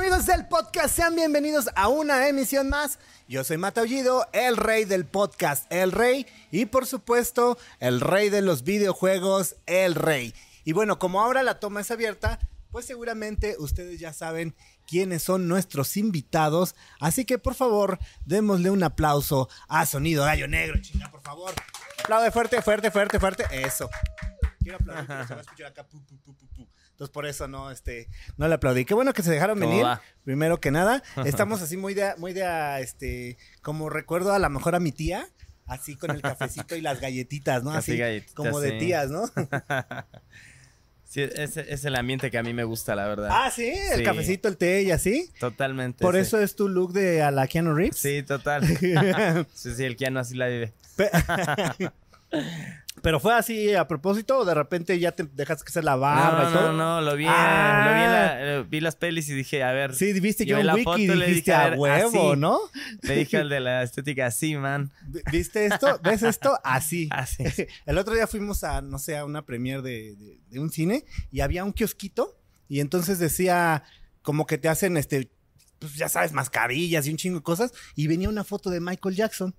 amigos del podcast? Sean bienvenidos a una emisión más. Yo soy Mataullido, el rey del podcast, el rey. Y por supuesto, el rey de los videojuegos, el rey. Y bueno, como ahora la toma es abierta, pues seguramente ustedes ya saben quiénes son nuestros invitados. Así que por favor, démosle un aplauso a Sonido Gallo Negro, chinga, por favor. Aplaude fuerte, fuerte, fuerte, fuerte. Eso. Quiero aplaudir, pero se va a escuchar acá. pu, pu, pu. Entonces por eso no, este, no le aplaudí. Qué bueno que se dejaron ¿Cómo venir. va? Primero que nada, estamos así muy de, muy de, este, como recuerdo a lo mejor a mi tía, así con el cafecito y las galletitas, ¿no? Así Así, galletitas, como de sí. tías, ¿no? Sí, es, es el ambiente que a mí me gusta, la verdad. ah, sí, el Sí. cafecito, el té y así. Totalmente. Por sí. eso es tu look de a la Keanu Reeves. Sí, total. sí, sí, el Keanu así la vive. Pe- Pero fue así a propósito o de repente ya te dejaste que se la barba no, y todo. no, no, lo vi, Ah. lo vi, en la- eh, vi las pelis y dije, a ver. Sí, viste Yo John Wick y dijiste dije, a a huevo, así. ¿no? Le dije al de la estética, así, man. ¿Viste esto? ¿Ves esto? Así. Así. El otro día fuimos a, no sé, a una premiere de, de- de un cine y había un kiosquito y entonces decía como que te hacen, este, pues ya sabes, mascarillas y un chingo de cosas y venía una foto de Michael Jackson.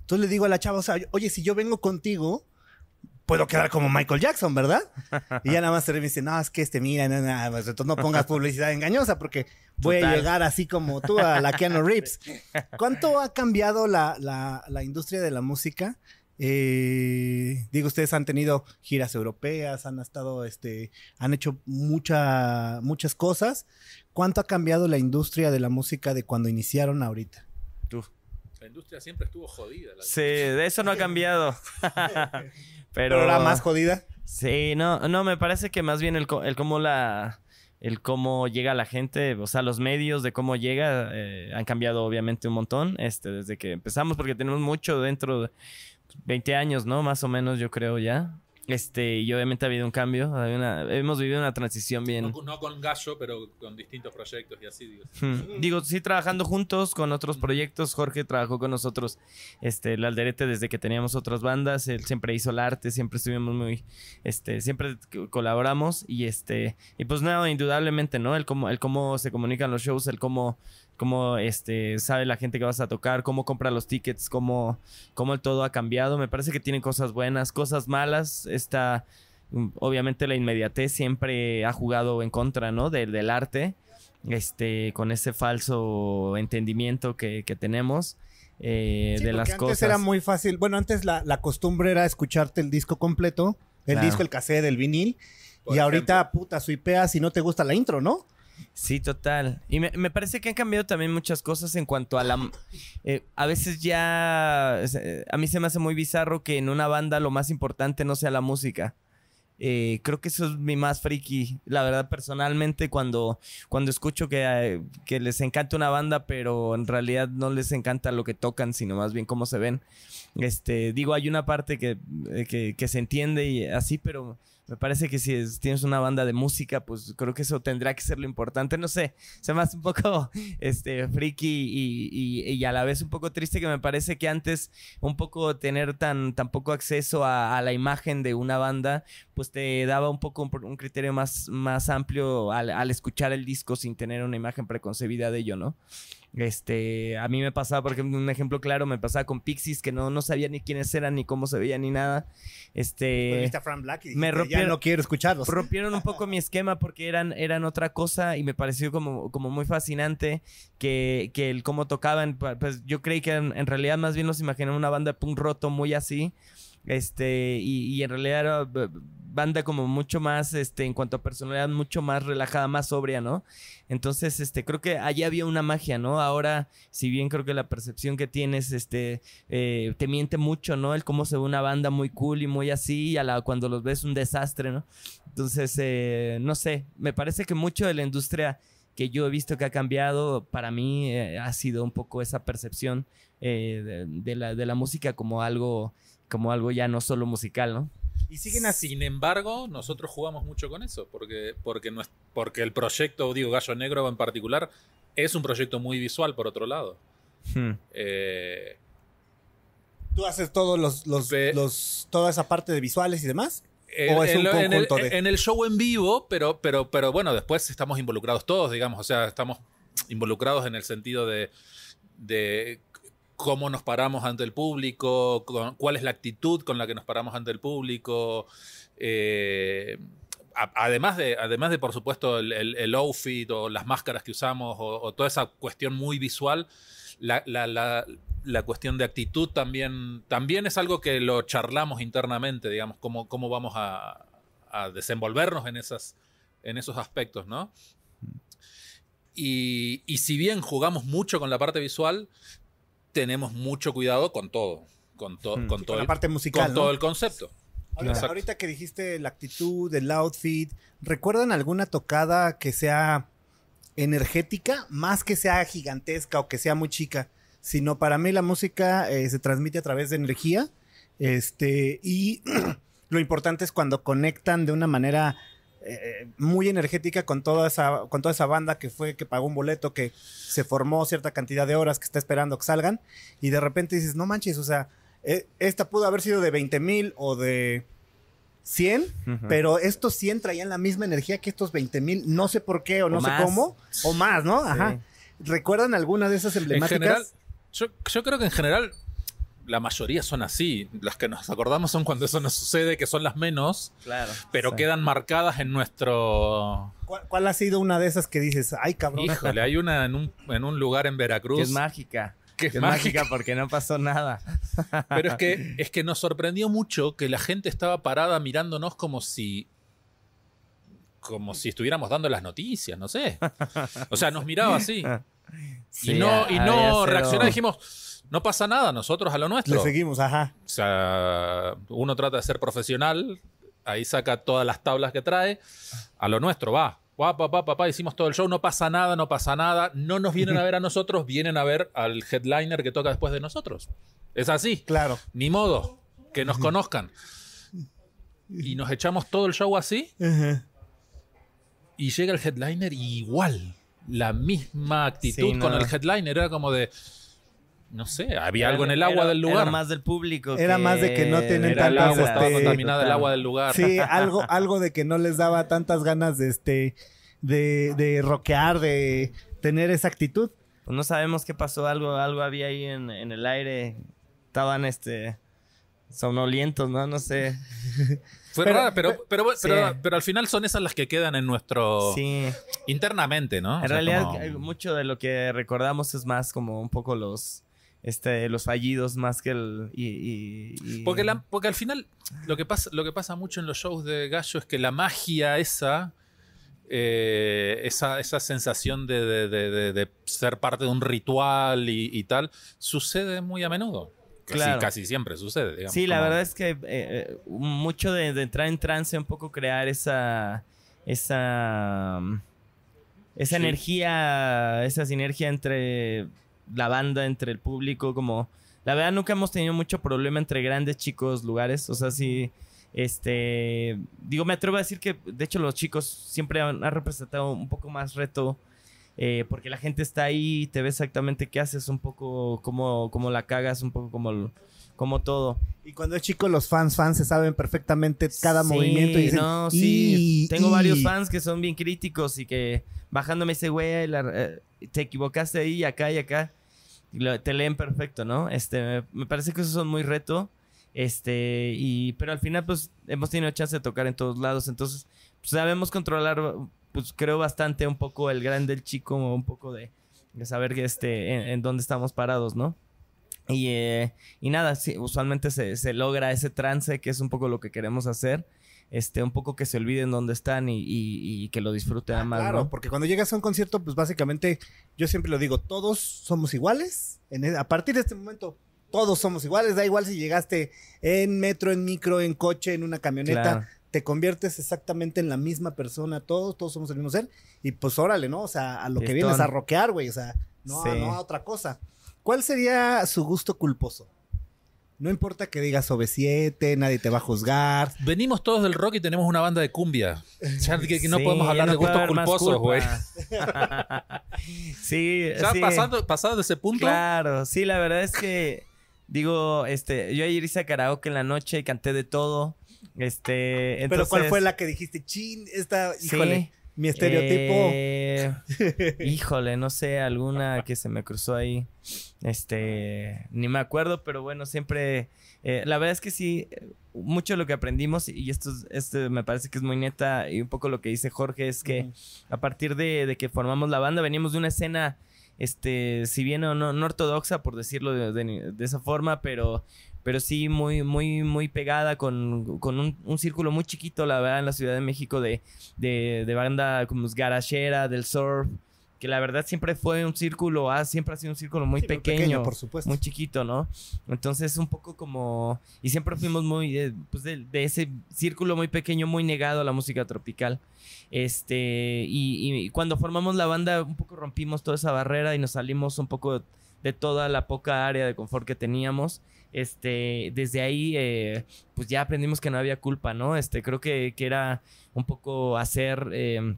Entonces le digo a la chava, o sea, oye, si yo vengo contigo, puedo quedar como Michael Jackson, ¿verdad? Y ya nada más se me dice, no, es que este, mira, no, no, pues, entonces no pongas publicidad engañosa porque voy a llegar así como tú a la Keanu Reeves. ¿Cuánto ha cambiado la, la- la industria de la música? Eh, digo, ustedes han tenido giras europeas, han estado, este, han hecho mucha, muchas cosas. ¿Cuánto ha cambiado la industria de la música de cuando iniciaron ahorita? Tú. La industria siempre estuvo jodida. la- Sí, de eso no ha cambiado. Pero, Pero la más jodida. Sí, no, no, me parece que más bien el, co- el cómo la el cómo llega la gente, o sea, los medios de cómo llega eh, han cambiado obviamente un montón, este, desde que empezamos, porque tenemos mucho dentro de 20 años, ¿no? Más o menos, yo creo ya. Este, y obviamente ha habido un cambio, una- hemos vivido una transición bien. No, con- no con Gallo, pero con distintos proyectos y así. Digo. Hmm. Digo, sí, trabajando juntos con otros proyectos. Jorge trabajó con nosotros, este, el Alderete, desde que teníamos otras bandas. Él siempre hizo el arte, siempre estuvimos muy, este, siempre co- colaboramos. Y este, y pues nada, indudablemente, ¿no? El cómo, el cómo se comunican los shows, el cómo, cómo este, sabe la gente que vas a tocar, cómo compra los tickets, cómo, cómo el todo ha cambiado. Me parece que tiene cosas buenas, cosas malas. Está, mm, obviamente, la inmediatez siempre ha jugado en contra, ¿no? Del, del arte este, con ese falso entendimiento que, que tenemos eh, Sí, de las antes cosas. era muy fácil. Bueno, antes la, la costumbre era escucharte el disco completo, el Claro. disco, el cassette, el vinil. Por y ahorita, puta, suipeas y no te gusta la intro, ¿no? Sí, total. Y me, me parece que han cambiado también muchas cosas en cuanto a la... eh, a veces ya... eh, A mí se me hace muy bizarro que en una banda lo más importante no sea la música. Eh, creo que eso es mi más friki. La verdad, personalmente, cuando, cuando escucho que, que les encanta una banda, pero en realidad no les encanta lo que tocan, sino más bien cómo se ven. Este, digo, hay una parte que, que, que se entiende y así, pero me parece que si es- tienes una banda de música, pues creo que eso tendrá que ser lo importante. No sé, se me hace un poco este, friki y, y- y a la vez un poco triste que me parece que antes un poco tener tan, poco acceso a, a la imagen de una banda, pues te daba un poco un, un criterio más, más amplio al, al escuchar el disco sin tener una imagen preconcebida de ello, ¿no? Este, a mí me pasaba, por ejemplo, un ejemplo claro, me pasaba con Pixies, que no, no sabía ni quiénes eran, ni cómo se veían, ni nada. Este, Pues Frank Black y dijiste, me ya rompieron- no quiero escucharlos. rompieron un poco mi esquema porque eran, eran otra cosa y me pareció como, como muy fascinante que, que el cómo tocaban. pa- Pues yo creí que en, en realidad más bien los imaginaba una banda de punk roto muy así. Este, y, en realidad era banda como mucho más, este, en cuanto a personalidad, mucho más relajada, más sobria, ¿no? Entonces, este, creo que allí había una magia, ¿no? Ahora, si bien creo que la percepción que tienes, este, eh, te miente mucho, ¿no? El cómo se ve una banda muy cool y muy así, y a la, cuando los ves un desastre, ¿no? Entonces, eh, no sé, me parece que mucho de la industria que yo he visto que ha cambiado, para mí eh, ha sido un poco esa percepción eh, de la, de la música como algo, como algo ya no solo musical, ¿no? Y siguen así. Sin embargo, nosotros jugamos mucho con eso, porque, porque, no es- porque el proyecto, digo, Gallo Negro en particular, es un proyecto muy visual, por otro lado. Hmm. Eh, ¿Tú haces todos los, los, Ve- los- toda esa parte de visuales y demás? en, ¿O es un en el, conjunto de- en el show en vivo, pero, pero, pero bueno, después estamos involucrados todos, digamos, o sea, estamos involucrados en el sentido de, de cómo nos paramos ante el público, con- cuál es la actitud con la que nos paramos ante el público. eh, a- además, de, además de, por supuesto, el, el- el outfit o las máscaras que usamos o, o toda esa cuestión muy visual, la, la- la- la cuestión de actitud también, también es algo que lo charlamos internamente, digamos, cómo, cómo vamos a, a desenvolvernos en, esas, en esos aspectos, ¿no? Y, y si bien jugamos mucho con la parte visual, tenemos mucho cuidado con todo. Con, to- Mm. con Sí, todo, con la el, parte musical, con ¿no? todo el concepto. Ahorita que dijiste la actitud, el outfit, ¿recuerdan alguna tocada que sea energética, más que sea gigantesca o que sea muy chica? Sino para mí la música eh, se transmite a través de energía. Este, y lo importante es cuando conectan de una manera eh, muy energética con toda esa, con toda esa banda que fue, que pagó un boleto, que se formó cierta cantidad de horas, que está esperando que salgan, y de repente dices, no manches, o sea, eh, esta pudo haber sido de 20 mil o de 100, Ujú. pero estos 100 traían la misma energía que estos 20 mil, no sé por qué o no sé cómo, o más, ¿no? Sí. Ajá. ¿Recuerdan alguna de esas En emblemáticas? general, yo, yo creo que en general la mayoría son así. Las que nos acordamos son cuando eso nos sucede, que son las menos, Claro. pero Sí. quedan marcadas en nuestro... ¿Cuál, cuál ha sido una de esas que dices, ay cabrón? Híjole, hay una en un, en un lugar en Veracruz. Que es mágica. que es Que es mágica. mágica porque no pasó nada. Pero es que, es que nos sorprendió mucho que la gente estaba parada mirándonos como si. como si estuviéramos dando las noticias, no sé. O sea, nos miraba así. Sí, y no, y no dijimos, no pasa nada, nosotros a lo Le nuestro. seguimos, ajá. O sea, uno trata de ser profesional, ahí saca todas las tablas que trae, a lo nuestro, va. Papá, papá, papá, hicimos todo el show, no pasa nada, no pasa nada. No nos vienen a ver a nosotros, vienen a ver al headliner que toca después de nosotros. Es así. Claro. Ni modo, que nos conozcan. Y nos echamos todo el show así Ajá. y llega el headliner y igual. La misma actitud Sí, con el headliner. Era como de. No sé, había algo en el Era- agua del lugar. Era más del público. Era más de que no tienen Era el tantas, agua, estaba este, contaminada el agua del lugar. Sí, algo, algo de que no les daba tantas ganas de este, de, de rockear, de tener esa actitud. Pues no sabemos qué pasó, algo, algo había ahí en, en el aire. Estaban este somnolientos, ¿no? No sé. Fue Pero- rara, pero, pero, pero, Sí. pero, al final son esas las que quedan en nuestro. Sí. internamente, ¿no? O En sea, realidad, como- mucho de lo que recordamos es más como un poco los este los fallidos más que el y, y- y- Porque, la- porque al final lo que, pasa, lo que pasa mucho en los shows de Gallo es que la magia esa, eh, esa, esa sensación de, de- de- ser parte de un ritual y, y tal, sucede muy a menudo. Casi, Claro. casi siempre sucede. digamos, Sí, la como- verdad es que eh, eh, mucho de, entrar en trance, un poco crear esa esa mm, esa Sí. energía, esa sinergia entre la banda, entre el público, como la verdad nunca hemos tenido mucho problema entre grandes, chicos, lugares, o sea, sí este digo, me atrevo a decir que de hecho los chicos siempre han, representado un poco más reto eh, porque la gente está ahí, te ve exactamente qué haces, un poco cómo, cómo la cagas, un poco como, como todo. Y cuando es chico, los fans, fans se saben perfectamente cada Sí, movimiento y dicen, no, sí. "Y- Tengo y". varios fans que son bien críticos y que bajando me dice, güey, eh, te equivocaste ahí, acá y acá. Te leen perfecto, ¿no? Este, me, me parece que esos son muy reto. Este, y, pero al final, pues, hemos tenido chance de tocar en todos lados. Entonces, pues, sabemos controlar, pues, creo bastante un poco el grande, el chico, un poco de, de saber que este, en, en dónde estamos parados, ¿no? Y, eh, y nada, sí, usualmente se, se logra ese trance, que es un poco lo que queremos hacer. Este, un poco que se olviden dónde están y, y- y que lo disfruten Ah, más, claro, ¿no? porque cuando llegas a un concierto, pues básicamente, yo siempre lo digo, todos somos iguales. En e- a partir de este momento, todos somos iguales. Da igual si llegaste en metro, en micro, en coche, en una camioneta. Claro. Te conviertes exactamente en la misma persona. Todos, todos somos el mismo ser. Y pues órale, ¿no? O sea, a lo que vienes a rockear, güey. O sea, no, Sí. no a otra cosa. ¿Cuál sería su gusto culposo? No importa que digas OV7, nadie te va a juzgar. Venimos todos del rock y tenemos una banda de cumbia. Ya que, que no Sí, podemos hablar no de gustos culposos, güey. sí, Ya sí. pasando, pasado de ese punto. Claro, sí, la verdad es que digo, este, yo ayer hice a karaoke en la noche y canté de todo. Este, Pero ¿cuál fue la que dijiste? Chin, esta, híjole. Sí. Mi estereotipo. Eh, híjole, no sé, alguna que se me cruzó ahí. Este, ni me acuerdo, pero bueno, siempre. eh, la verdad es que sí, mucho de lo que aprendimos, y esto, es- esto me parece que es muy neta, y un poco lo que dice Jorge es que a partir de, de que formamos la banda, veníamos de una escena, este, si bien no, no, no ortodoxa, por decirlo de, de- de esa forma, pero, pero sí muy, muy, muy pegada con, con un, un círculo muy chiquito, la verdad, en la Ciudad de México de, de, de banda como garachera, del surf, que la verdad siempre fue un círculo, ah, siempre ha sido un círculo muy Sí, muy pequeño, por supuesto. muy chiquito, ¿no? Entonces un poco como... Y siempre fuimos muy... eh, pues de, de ese círculo muy pequeño, muy negado a la música tropical. Este... Y, y cuando formamos la banda un poco rompimos toda esa barrera y nos salimos un poco de toda la poca área de confort que teníamos. Este, desde ahí, eh, pues ya aprendimos que no había culpa, ¿no? Este, creo que, que era un poco hacer eh,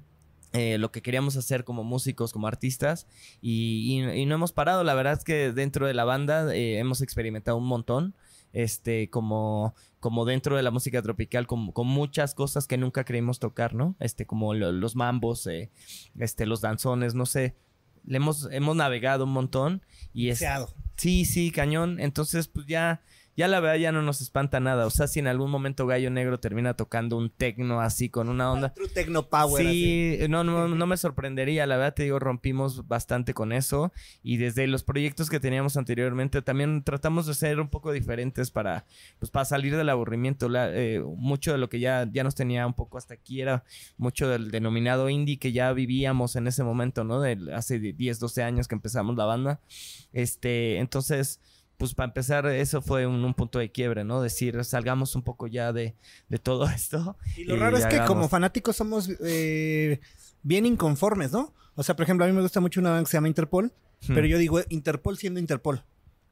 eh, lo que queríamos hacer como músicos, como artistas, y, y- no hemos parado. La verdad es que dentro de la banda eh, hemos experimentado un montón, este, como, como dentro de la música tropical, con, con muchas cosas que nunca creímos tocar, ¿no? Este, como lo- los mambos, este, los danzones, no sé. Le hemos, hemos navegado un montón y es, Deseado. Sí, sí, cañón. Entonces, pues ya, ya la verdad ya no nos espanta nada. O sea, si en algún momento Gallo Negro termina tocando un tecno así con una onda. True Techno Power. así. Sí, no, no, no me sorprendería, la verdad te digo, rompimos bastante con eso y desde los proyectos que teníamos anteriormente también tratamos de ser un poco diferentes para, pues, para salir del aburrimiento. La- eh, mucho de lo que ya, ya nos tenía un poco hasta aquí era mucho del denominado indie que ya vivíamos en ese momento, ¿no? De hace 10, 12 años que empezamos la banda. Este, entonces, pues para empezar, eso fue un, un punto de quiebre, ¿no? Decir, salgamos un poco ya de, de todo esto. Y lo y raro es que como fanáticos somos eh, bien inconformes, ¿no? O sea, por ejemplo, a mí me gusta mucho una banda que se llama Interpol, Hmm. pero yo digo Interpol siendo Interpol.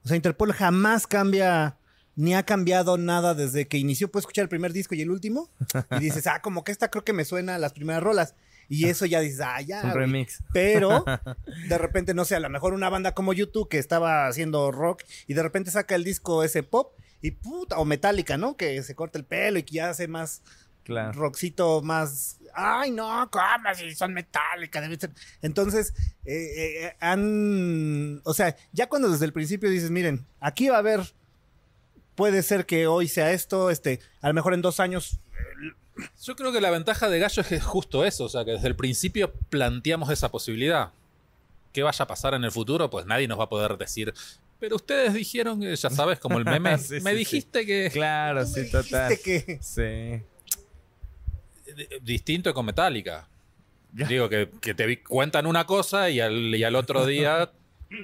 O sea, Interpol jamás cambia, ni ha cambiado nada desde que inició. Puedes escuchar el primer disco y el último, y dices, ah, como que esta creo que me suena a las primeras rolas. Y eso ya dices, ah, ya. un remix. Pero de repente, no sé, a lo mejor una banda como YouTube que estaba haciendo rock y de repente saca el disco ese pop y puta, o Metallica, ¿no? Que se corta el pelo y que ya hace más Claro. rockcito más. Ay, no, ¿cómo? Si son Metallica, debe ser. Entonces, eh, eh, han. O sea, ya cuando desde el principio dices, miren, aquí va a haber. Puede ser que hoy sea esto, este, a lo mejor en dos años. Yo creo que la ventaja de Gallo es que es justo eso, o sea, que desde el principio planteamos esa posibilidad. ¿Qué vaya a pasar en el futuro? Pues nadie nos va a poder decir. Pero ustedes dijeron que, ya sabes, como el meme, Sí, sí, me sí. dijiste que Claro, Tú me sí, dijiste total. que. Sí. distinto con Metallica. Digo, que, que te cuentan una cosa y al, y al otro día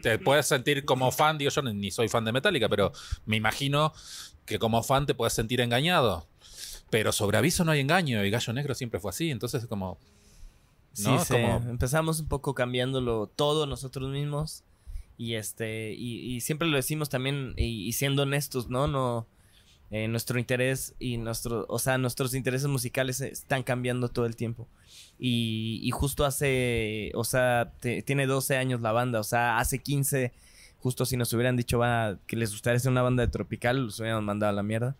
te puedes sentir como fan. Digo, yo ni soy fan de Metallica, pero me imagino que como fan te puedes sentir engañado. Pero sobre aviso no hay engaño y Gallo Negro siempre fue así. Entonces, como. ¿no? Sí, sí. Como- Empezamos un poco cambiándolo todo nosotros mismos. Y este, y, y siempre lo decimos también, y, y siendo honestos, ¿no? No. eh, nuestro interés y nuestro, o sea, nuestros intereses musicales están cambiando todo el tiempo. Y, y justo hace, o sea, te- tiene 12 años la banda, o sea, hace 15, justo si nos hubieran dicho va, que les gustaría ser una banda de tropical, los hubiéramos mandado a la mierda.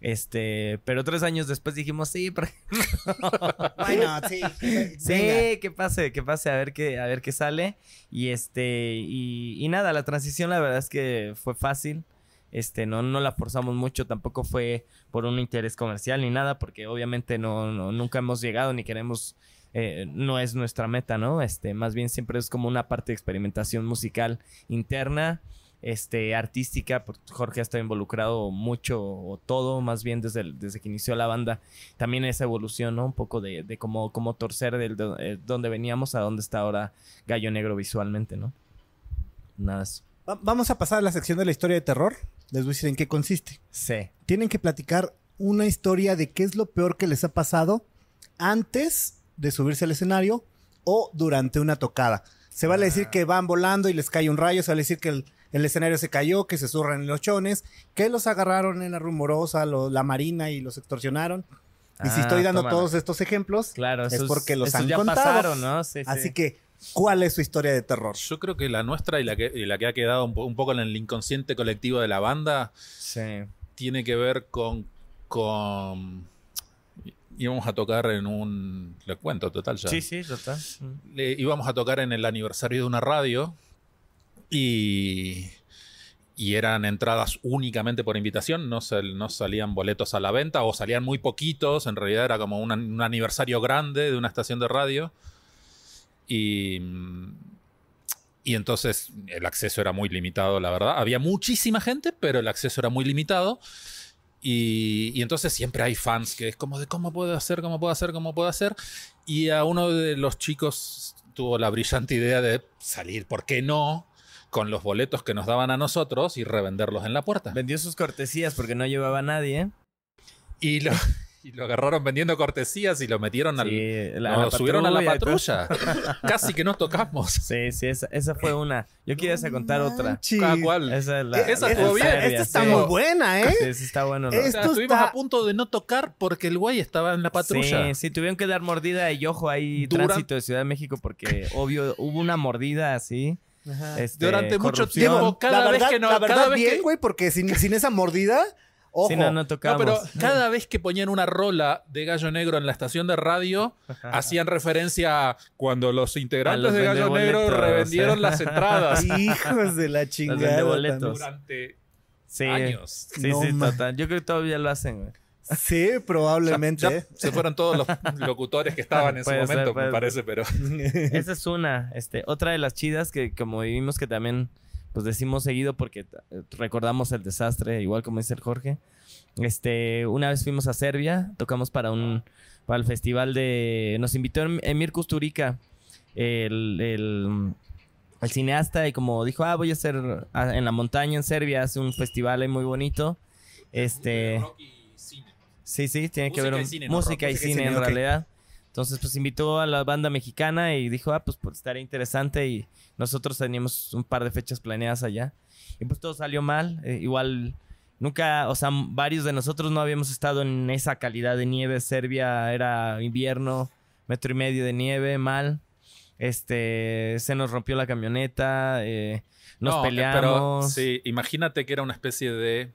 Este, pero tres años después dijimos, sí, pero Bueno, sí. venga. Sí, que pase, que pase a ver qué, a ver qué sale. Y este, y, y nada, la transición la verdad es que fue fácil. Este, no, no la forzamos mucho, tampoco fue por un interés comercial ni nada, porque obviamente no, no- nunca hemos llegado ni queremos, eh, no es nuestra meta, ¿no? Este, más bien siempre es como una parte de experimentación musical interna, este, artística, porque Jorge ha estado involucrado mucho o todo, más bien desde, el- desde que inició la banda también esa evolución, ¿no? Un poco de, de cómo, cómo torcer del do- eh, donde veníamos a donde está ahora Gallo Negro visualmente, ¿no? Nada Vamos a pasar a la sección de la historia de terror. Les voy a decir en qué consiste. Sí. Tienen que platicar una historia de qué es lo peor que les ha pasado antes de subirse al escenario o durante una tocada. Se vale decir que van volando y les cae un rayo, se vale decir que el, el escenario se cayó, que se zurran en los chones, que los agarraron en la rumorosa, lo- la marina y los extorsionaron. Y si Ah, estoy dando tómala. todos estos ejemplos, Claro, es esos- porque los han ya contado. pasaron, ¿no? Sí, Así sí. que, ¿cuál es su historia de terror? Yo creo que la nuestra y la que, y la que ha quedado un, po- un poco en el inconsciente colectivo de la banda Sí. tiene que ver con, con íbamos a tocar en un... Le cuento, total ya. Sí, sí, total. Le- íbamos a tocar en el aniversario de una radio y, y eran entradas únicamente por invitación, no, sal- no salían boletos a la venta o salían muy poquitos, en realidad era como un, un aniversario grande de una estación de radio y, y entonces el acceso era muy limitado, la verdad. Había muchísima gente, pero el acceso era muy limitado. Y, y entonces siempre hay fans que es como de cómo puedo hacer, cómo puedo hacer, cómo puedo hacer. Y a uno de los chicos tuvo la brillante idea de salir, ¿por qué no? Con los boletos que nos daban a nosotros y revenderlos en la puerta. Vendió sus cortesías porque no llevaba a nadie. Y lo, y lo agarraron vendiendo cortesías y lo metieron al. Sí, la- nos la subieron a la patrulla. Casi que nos tocamos. Sí, sí, esa, esa fue una. Yo quería contar otra. Cual. Esa, es la, Esa la estuvo bien. serbia, Esta está sí. muy buena, ¿eh? Sí, está bueno. ¿no? O sea, Esto estuvimos está- a punto de no tocar porque el güey estaba en la patrulla. Sí, sí, tuvieron que dar mordida y ojo ahí, tránsito de Ciudad de México, porque obvio hubo una mordida así. Este, Durante mucho corrupción. tiempo, cada la vez verdad, que no- la verdad cada vez bien, que- güey, porque sin, sin esa mordida, ojo. Sí, no, no pero cada vez que ponían una rola de Gallo Negro en la estación de radio, hacían referencia a cuando los integrantes los de Gallo Negro vendeboletos, revendieron eh. las entradas Hijos de la chingada. también. durante sí, años. Sí, No, sí, man. total. Yo creo que todavía lo hacen, güey. Sí, probablemente. Ya se fueron todos los locutores que estaban en su ser, momento, me parece, pero Esa es una. Este, otra de las chidas que como vivimos que también pues decimos seguido porque eh, recordamos el desastre, igual como dice el Jorge. Este, una vez fuimos a Serbia, tocamos para un para el festival de nos invitó Em- Emir Kusturica, el, el, el cineasta y como dijo, "Ah, voy a hacer ah, en la montaña en Serbia, hace un festival ahí muy bonito." Este, Sí, sí, tiene que ver y cine, música y cine, en realidad. Entonces, pues invitó a la banda mexicana y dijo, ah, pues, pues estaría interesante y nosotros teníamos un par de fechas planeadas allá. Y pues todo salió mal. eh, igual, nunca, o sea, varios de nosotros no habíamos estado en esa calidad de nieve. Serbia era invierno, metro y medio de nieve, mal. Este, se nos rompió la camioneta, eh, nos No, peleamos. Pero sí, imagínate que era una especie de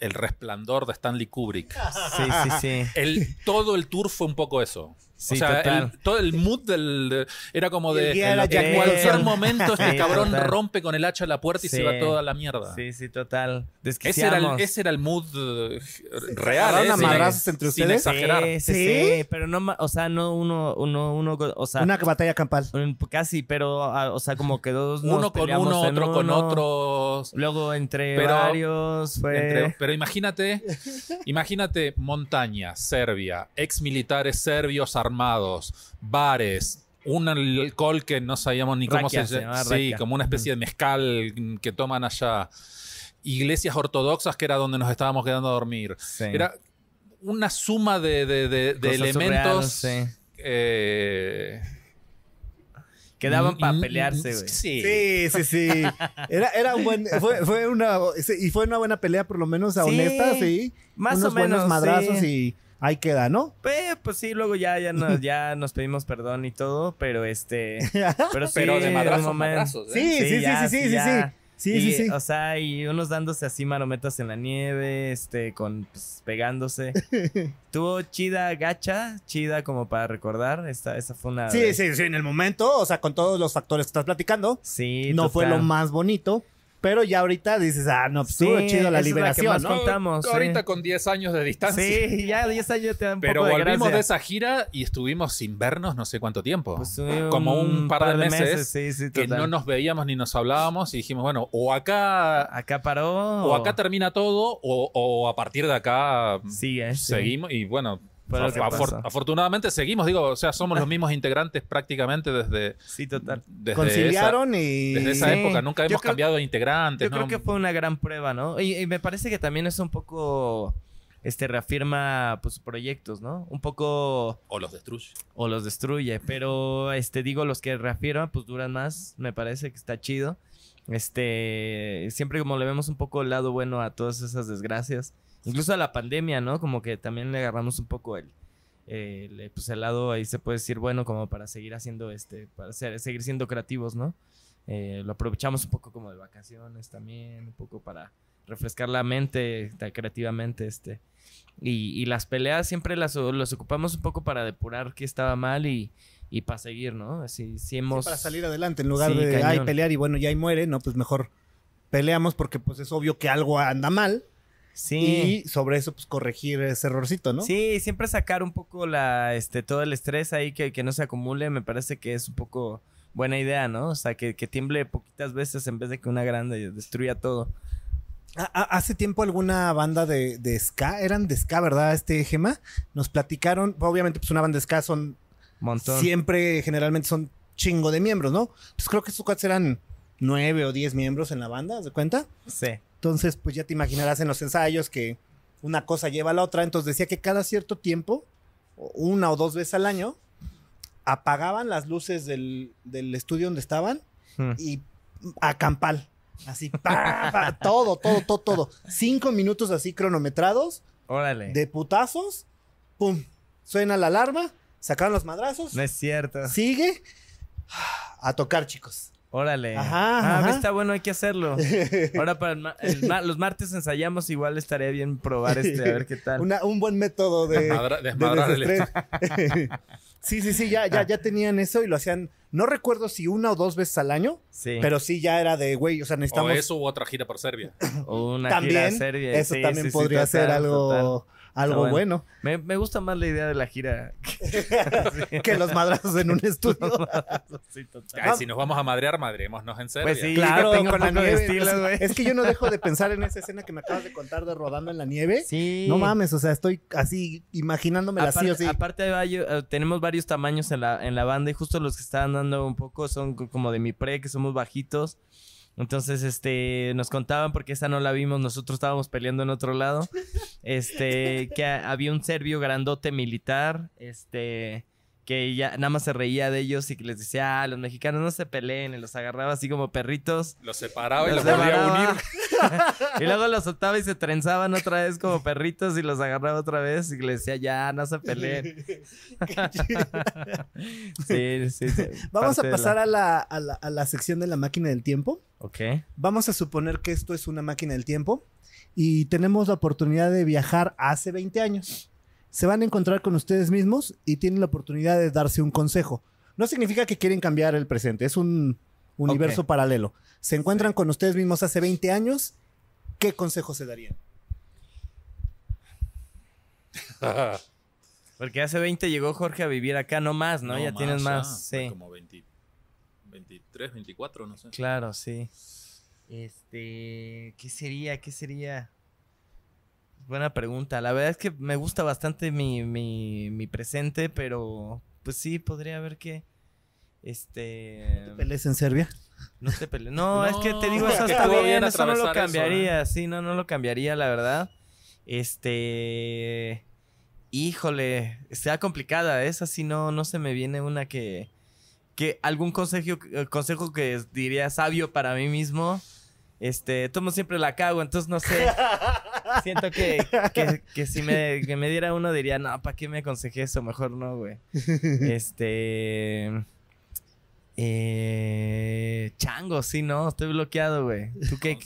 el resplandor de Stanley Kubrick. sí, sí, sí. El, todo el tour fue un poco eso. Sí, o sea, total. el- todo el mood del, de- era como de era en cualquier momento este Sí, cabrón total. rompe con el hacha la puerta y se va toda la mierda. Sí, sí, total. Ese era, el, ese era el mood eh, real. ¿eh? a madrazos entre sin ustedes? exagerar. Sí, sí, ¿Sí? sí, pero no, o sea, no uno, uno, uno, o sea, Una batalla campal. casi, pero, o sea, como que dos nos Uno con uno, otro con uno, otros. Luego entre Pero- varios fue... Entre- pero imagínate, imagínate montaña, Serbia, ex militares serbios armados, bares, un alcohol que no sabíamos ni cómo se llama. Sí, como una especie de mezcal que toman allá. Iglesias ortodoxas, que era donde nos estábamos quedando a dormir. Sí. Era una suma de, de- de- de Cosas elementos. surreales, sí. eh, Quedaban para pelearse, güey. Sí. Sí, sí, sí. Era, era un buen. Fue, fue una. Y fue una buena pelea, por lo menos, a Sí, honesta, sí. más Unos o menos, buenos madrazos sí. y ahí queda, ¿no? Pues, pues sí, luego ya, ya, nos, ya nos pedimos perdón y todo, pero este... Pero, sí, Pero de un madrazos, ¿eh? Sí, sí, sí, ya, sí, sí, sí, ya. sí. Sí, Y, sí, sí. O sea, y unos dándose así marometas en la nieve, este, con, pues, pegándose. Tuvo chida gacha, chida como para recordar. Esta, esa fue una... Sí, sí, sí, en el momento, o sea, con todos los factores que estás platicando, Sí, no fue lo más bonito, pero ya ahorita dices, ah, no, pues estuvo Sí, chido la esa es la que liberación, más ¿no? con- contamos, sí. Ahorita con 10 años de distancia. Sí, ya 10 años te da un Pero poco de volvimos gracia. de esa gira y estuvimos sin vernos no sé cuánto tiempo. Pues, un- Como un par de meses, sí, sí, que no nos veíamos ni nos hablábamos y dijimos, bueno, o acá, Acá paró. o acá termina todo o, o a partir de acá Sigue, sí. seguimos y bueno, Afor- pasó. afortunadamente seguimos, digo, o sea, somos los mismos integrantes prácticamente desde, Sí, total. desde Conciliaron esa, y... desde esa Sí. época, nunca hemos creo- cambiado de integrantes. Yo creo ¿no? que fue una gran prueba, ¿no? Y, y me parece que también es un poco, este, reafirma, pues, proyectos, ¿no? Un poco, O los destruye. o los destruye, pero, este, digo, los que reafirman, pues, duran más, me parece que está chido. Este, siempre como le vemos un poco el lado bueno a todas esas desgracias, incluso a la pandemia, ¿no? Como que también le agarramos un poco el, el, pues, el lado, ahí se puede decir, bueno, como para seguir haciendo, este, para ser- seguir siendo creativos, ¿no? Eh, lo aprovechamos un poco como de vacaciones también, un poco para refrescar la mente ta- creativamente, este. Y, y las peleas siempre las, las ocupamos un poco para depurar qué estaba mal y, y para seguir, ¿no? Así, sí hemos... Sí, para salir adelante, en lugar Sí, de cañón. ay, pelear y bueno, ya ahí muere, no, pues mejor peleamos porque pues es obvio que algo anda mal Sí. y sobre eso pues corregir ese errorcito, ¿no? Sí, siempre sacar un poco la, este, todo el estrés ahí que, que no se acumule, me parece que es un poco buena idea, ¿no? O sea, que, que tiemble poquitas veces en vez de que una grande destruya todo. A- a- Hace tiempo alguna banda de, de ska, eran de ska, ¿verdad? Este Gema, nos platicaron, obviamente pues una banda de ska son Montón. siempre, generalmente son chingo de miembros, ¿no? Entonces creo que estos cuates eran nueve o diez miembros en la banda, ¿haz de cuenta? Sí. Entonces, pues ya te imaginarás en los ensayos que una cosa lleva a la otra. Entonces decía que cada cierto tiempo, una o dos veces al año, apagaban las luces del, del estudio donde estaban Hmm. y a campal. Así, pa, pa, todo, todo, todo, todo. Cinco minutos así cronometrados, Órale. de putazos, pum, suena la alarma, sacaron los madrazos, No es cierto. sigue, a tocar, chicos. Órale. Ajá, Ah, ajá. está bueno, hay que hacerlo. Ahora para el ma- el ma- los martes ensayamos, igual estaría bien probar este, a ver qué tal. Una- un buen método de, de desestrés. sí, sí, sí, ya, ya, ya tenían eso y lo hacían. No recuerdo si una o dos veces al año, Sí. pero sí ya era de, güey, o sea, O necesitamos eso u otra gira por Serbia. O una gira también. seria. Eso Sí, también sí, sí, podría total, ser algo, total. Algo Está bueno. Me, me gusta más la idea de la gira. que los madrazos en un estudio. Sí, total. Ay, si nos vamos a madrear, madrémonos en Serbia. Pues sí. claro, tenga con la estilo, Es- güey. es que yo no dejo de pensar en esa escena que me acabas de contar de rodando en la nieve. Sí. No mames, o sea, estoy así imaginándomela así o sí. aparte hay eh, tenemos varios tamaños en la, en la banda y justo los que están dando un poco son co- como de mi pre, que somos bajitos. Entonces, este, nos contaban, porque esa no la vimos, nosotros estábamos peleando en otro lado, este, que ha- había un serbio grandote militar, este, que ya nada más se reía de ellos y que les decía, ah, los mexicanos no se peleen, y los agarraba así como perritos. Los separaba y Los volvía a unir. y luego los soltaba y se trenzaban otra vez como perritos y los agarraba otra vez y les decía, ya, no se peleen. sí, sí, sí. Vamos a pasar la- a, la, a, la, a la sección de la máquina del tiempo. Ok. Vamos a suponer que esto es una máquina del tiempo y tenemos la oportunidad de viajar hace 20 años. Se van a encontrar con ustedes mismos y tienen la oportunidad de darse un consejo. No significa que quieren cambiar el presente, es un universo paralelo. Se encuentran con ustedes mismos hace 20 años, ¿qué consejo se darían? Porque hace 20 llegó Jorge a vivir acá, no más, ¿no? ya tienes más. ah, sí. Como 20 23, 24, no sé. Claro, sí. Este, ¿qué sería? ¿Qué sería? Buena pregunta. La verdad es que me gusta bastante mi, mi, mi presente, pero pues sí, podría haber que... Este... ¿Pelees en Serbia? No te pelees. No, No, es que te digo, es eso que está bien, bien eso no lo eso, cambiaría. Sí, no, no lo cambiaría, la verdad. Este... Híjole, está complicada. Esa sí no, no se me viene una que... que algún consejo, eh, consejo que diría sabio para mí mismo. Este, tomo siempre la cago, entonces no sé. Siento que, que, que si me, que me diera uno diría, no, ¿para qué me aconsejé eso? Mejor no, güey. Este... Eh, chango, sí, no, estoy bloqueado, güey. ¿Tú qué?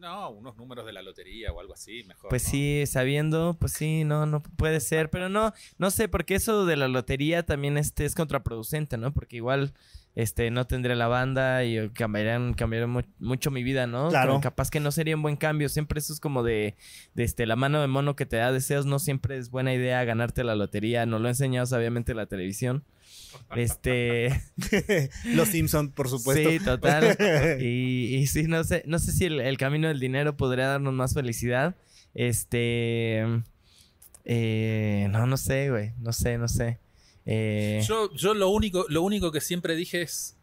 No, unos números de la lotería o algo así, mejor. Pues ¿no? sí, sabiendo, pues sí, no, no puede ser, pero no, no sé, porque eso de la lotería también este es contraproducente, ¿no? Porque igual, este, no tendré la banda y cambiarían, cambiarían mu- mucho mi vida, ¿no? Claro. Capaz que no sería un buen cambio, siempre eso es como de, de este, la mano de mono que te da deseos, no siempre es buena idea ganarte la lotería, nos lo ha enseñado sabiamente la televisión. Este, Los Simpson, por supuesto. sí, total. Y, y sí, no sé, no sé si el, el camino del dinero podría darnos más felicidad. Este. eh, no, no sé, güey. No sé, no sé. Eh, Yo, yo lo único, lo único que siempre dije es.